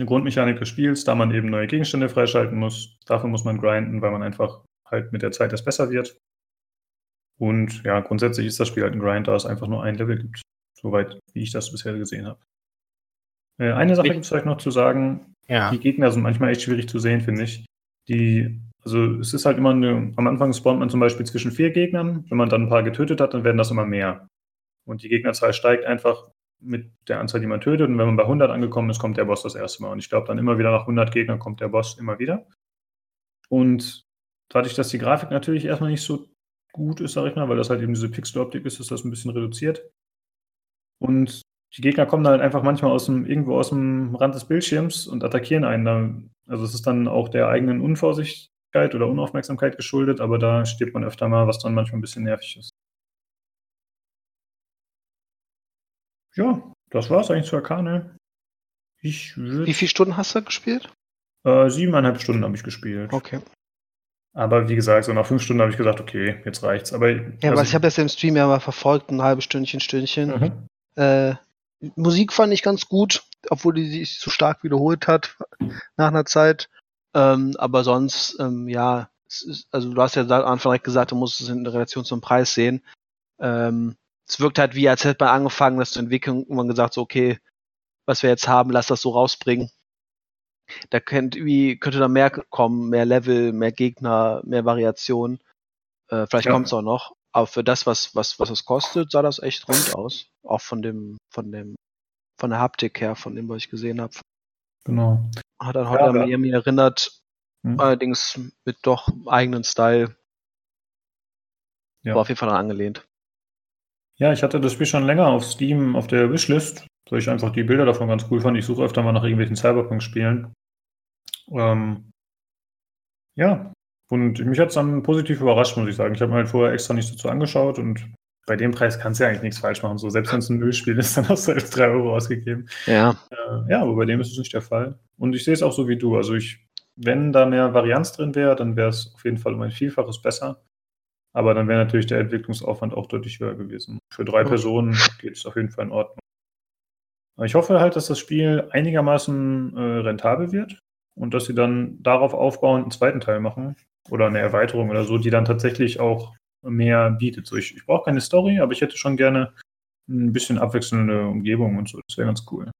eine Grundmechanik des Spiels, da man eben neue Gegenstände freischalten muss. Dafür muss man grinden, weil man einfach halt mit der Zeit erst besser wird. Und ja, grundsätzlich ist das Spiel halt ein Grind, da es einfach nur ein Level gibt. Soweit, wie ich das bisher gesehen habe. Äh, eine Sache gibt es vielleicht noch zu sagen. Ja. Die Gegner sind manchmal echt schwierig zu sehen, finde ich. Die, also es ist halt immer eine, am Anfang spawnt man zum Beispiel zwischen vier Gegnern. Wenn man dann ein paar getötet hat, dann werden das immer mehr. Und die Gegnerzahl steigt einfach mit der Anzahl, die man tötet. Und wenn man bei 100 angekommen ist, kommt der Boss das erste Mal. Und ich glaube, dann immer wieder nach 100 Gegnern kommt der Boss immer wieder. Und dadurch, dass die Grafik natürlich erstmal nicht so gut ist, sag ich mal, weil das halt eben diese Pixeloptik ist, ist das ein bisschen reduziert. Und die Gegner kommen dann halt einfach manchmal aus dem, irgendwo aus dem Rand des Bildschirms und attackieren einen. Also es ist dann auch der eigenen Unvorsichtigkeit oder Unaufmerksamkeit geschuldet, aber da stirbt man öfter mal, was dann manchmal ein bisschen nervig ist. Ja, das war's eigentlich zu Arcane. Ich Wie würde. viele Stunden hast du gespielt? Äh, siebeneinhalb Stunden habe ich gespielt. Okay. Aber wie gesagt, so nach fünf Stunden habe ich gesagt, okay, jetzt reicht's. Aber Ja, also- weil ich habe das ja im Stream ja mal verfolgt, ein halbes Stündchen, Stündchen. Mhm. Äh, Musik fand ich ganz gut, obwohl die sich so stark wiederholt hat nach einer Zeit. Ähm, aber sonst, ähm, ja, ist, also du hast ja am Anfang direkt gesagt, du musst es in Relation zum Preis sehen. Ähm, es wirkt halt wie, als hätte man angefangen, das zu entwickeln und man gesagt, so, okay, was wir jetzt haben, lass das so rausbringen. Da könnte, wie, könnte da mehr kommen, mehr Level, mehr Gegner, mehr Variation. Äh, vielleicht Ja. kommt's auch noch. Aber für das, was, was, was es kostet, sah das echt rund aus. Auch von dem, von dem, von der Haptik her, von dem, was ich gesehen habe. Genau. Hat an Ja, Hotline aber- Miami erinnert, Hm. allerdings mit doch eigenen Style. Ja. War auf jeden Fall angelehnt. Ja, ich hatte das Spiel schon länger auf Steam auf der Wishlist, weil ich einfach die Bilder davon ganz cool fand. Ich suche öfter mal nach irgendwelchen Cyberpunk-Spielen. Ähm, ja, und mich hat es dann positiv überrascht, muss ich sagen. Ich habe mir halt vorher extra nicht dazu angeschaut und bei dem Preis kannst du ja eigentlich nichts falsch machen. So, selbst wenn es ein Müllspiel ist, dann hast du halt 3 Euro ausgegeben. Ja. Äh, ja, aber bei dem ist es nicht der Fall. Und ich sehe es auch so wie du. Also ich, wenn da mehr Varianz drin wäre, dann wäre es auf jeden Fall um ein Vielfaches besser. Aber dann wäre natürlich der Entwicklungsaufwand auch deutlich höher gewesen. Für drei Personen geht es auf jeden Fall in Ordnung. Ich hoffe halt, dass das Spiel einigermaßen äh, rentabel wird und dass sie dann darauf aufbauend einen zweiten Teil machen oder eine Erweiterung oder so, die dann tatsächlich auch mehr bietet. So, ich, ich brauche keine Story, aber ich hätte schon gerne ein bisschen abwechselnde Umgebung und so. Das wäre ganz cool.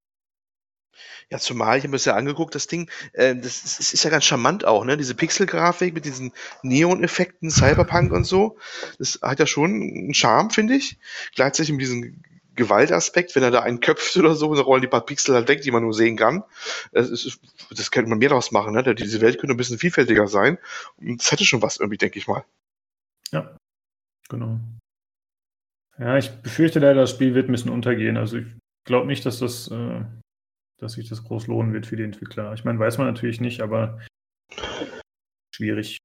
Ja, zumal, ich habe mir das ja angeguckt, das Ding, äh, das, ist, ist ja ganz charmant auch, ne? Diese Pixelgrafik mit diesen Neon-Effekten, Cyberpunk und so. Das hat ja schon einen Charme, finde ich. Gleichzeitig mit diesem Gewaltaspekt, wenn er da einen köpft oder so, dann rollen die paar Pixel halt weg, die man nur sehen kann. Das, ist, das könnte man mehr daraus machen, ne? Diese Welt könnte ein bisschen vielfältiger sein. Und das hätte schon was irgendwie, denke ich mal. Ja, genau. Ja, ich befürchte leider, das Spiel wird ein bisschen untergehen. Also ich glaube nicht, dass das äh, dass sich das groß lohnen wird für die Entwickler. Ich meine, weiß man natürlich nicht, aber schwierig.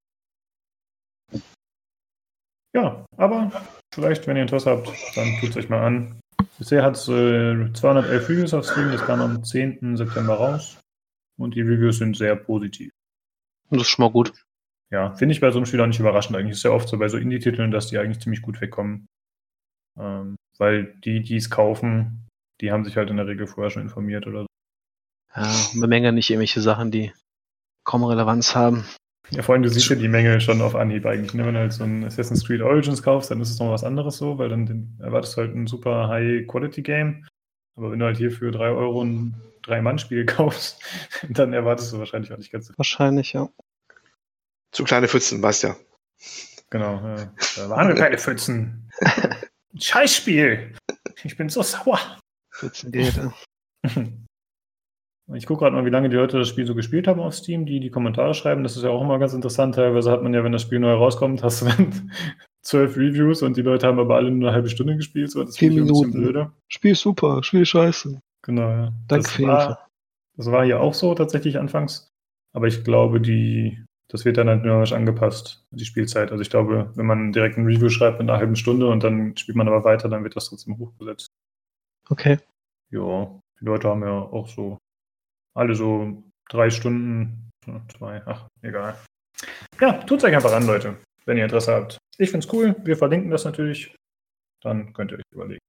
Ja, aber vielleicht, wenn ihr Interesse habt, dann tut es euch mal an. Bisher hat es äh, 211 Reviews auf Steam, das kam am 10. September raus. Und die Reviews sind sehr positiv. Das ist schon mal gut. Ja, finde ich bei so einem Spiel auch nicht überraschend. Eigentlich ist es ja oft so bei so Indie-Titeln, dass die eigentlich ziemlich gut wegkommen. Ähm, weil die, die es kaufen, die haben sich halt in der Regel vorher schon informiert oder so. Ja, bemängeln nicht irgendwelche Sachen, die kaum Relevanz haben. Ja, vor allem, du siehst ja die Menge schon auf Anhieb eigentlich. Ne? Wenn du halt so ein Assassin's Creed Origins kaufst, dann ist es noch was anderes so, weil dann den, erwartest du halt ein super High-Quality-Game. Aber wenn du halt hier für drei Euro ein Drei-Mann-Spiel kaufst, dann erwartest du wahrscheinlich auch nicht ganz so viel. Wahrscheinlich, ja. Zu kleine Pfützen, weißt ja. Genau, ja. Da waren wir keine Pfützen. Scheißspiel! Ich bin so sauer. Pfützen geht, ja. Ich gucke gerade mal, wie lange die Leute das Spiel so gespielt haben auf Steam, die die Kommentare schreiben. Das ist ja auch immer ganz interessant. Teilweise hat man ja, wenn das Spiel neu rauskommt, hast du dann zwölf Reviews und die Leute haben aber alle nur eine halbe Stunde gespielt. So, das Vier Minuten. Blöde. Spiel super, Spiel scheiße. Genau, ja. Danke das, war, das war hier auch so tatsächlich anfangs. Aber ich glaube, die, das wird dann halt dynamisch angepasst, die Spielzeit. Also ich glaube, wenn man direkt ein Review schreibt mit einer halben Stunde und dann spielt man aber weiter, dann wird das trotzdem hochgesetzt. Okay. Ja, die Leute haben ja auch so alle so drei Stunden, zwei, ach, egal. Ja, tut's euch einfach an, Leute, wenn ihr Interesse habt. Ich find's cool, wir verlinken das natürlich. Dann könnt ihr euch überlegen.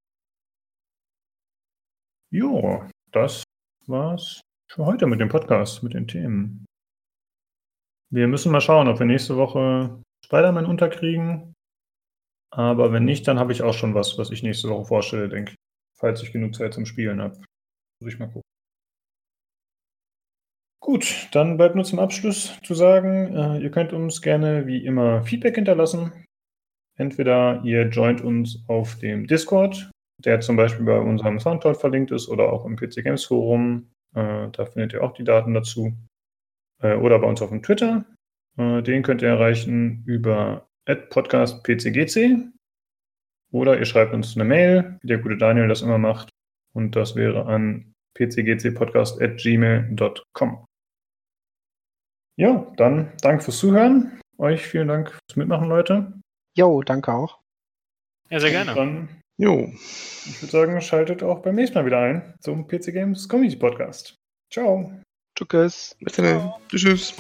Jo, das war's für heute mit dem Podcast, mit den Themen. Wir müssen mal schauen, ob wir nächste Woche Spider-Man unterkriegen. Aber wenn nicht, dann habe ich auch schon was, was ich nächste Woche vorstelle, denke ich. Falls ich genug Zeit zum Spielen habe. Muss ich mal gucken. Gut, dann bleibt nur zum Abschluss zu sagen, äh, ihr könnt uns gerne wie immer Feedback hinterlassen. Entweder ihr joint uns auf dem Discord, der zum Beispiel bei unserem Soundcloud verlinkt ist oder auch im PC Games Forum. Äh, da findet ihr auch die Daten dazu. Äh, oder bei uns auf dem Twitter. Äh, den könnt ihr erreichen über podcastpcgc. Oder ihr schreibt uns eine Mail, wie der gute Daniel das immer macht. Und das wäre an pcgcpodcast.gmail.com. Ja, dann danke fürs Zuhören. Euch vielen Dank fürs Mitmachen, Leute. Jo, danke auch. Ja, sehr gerne. Dann, jo. Ich würde sagen, schaltet auch beim nächsten Mal wieder ein zum PC Games Community Podcast. Ciao. Tschüss. Bis dann. Tschüss.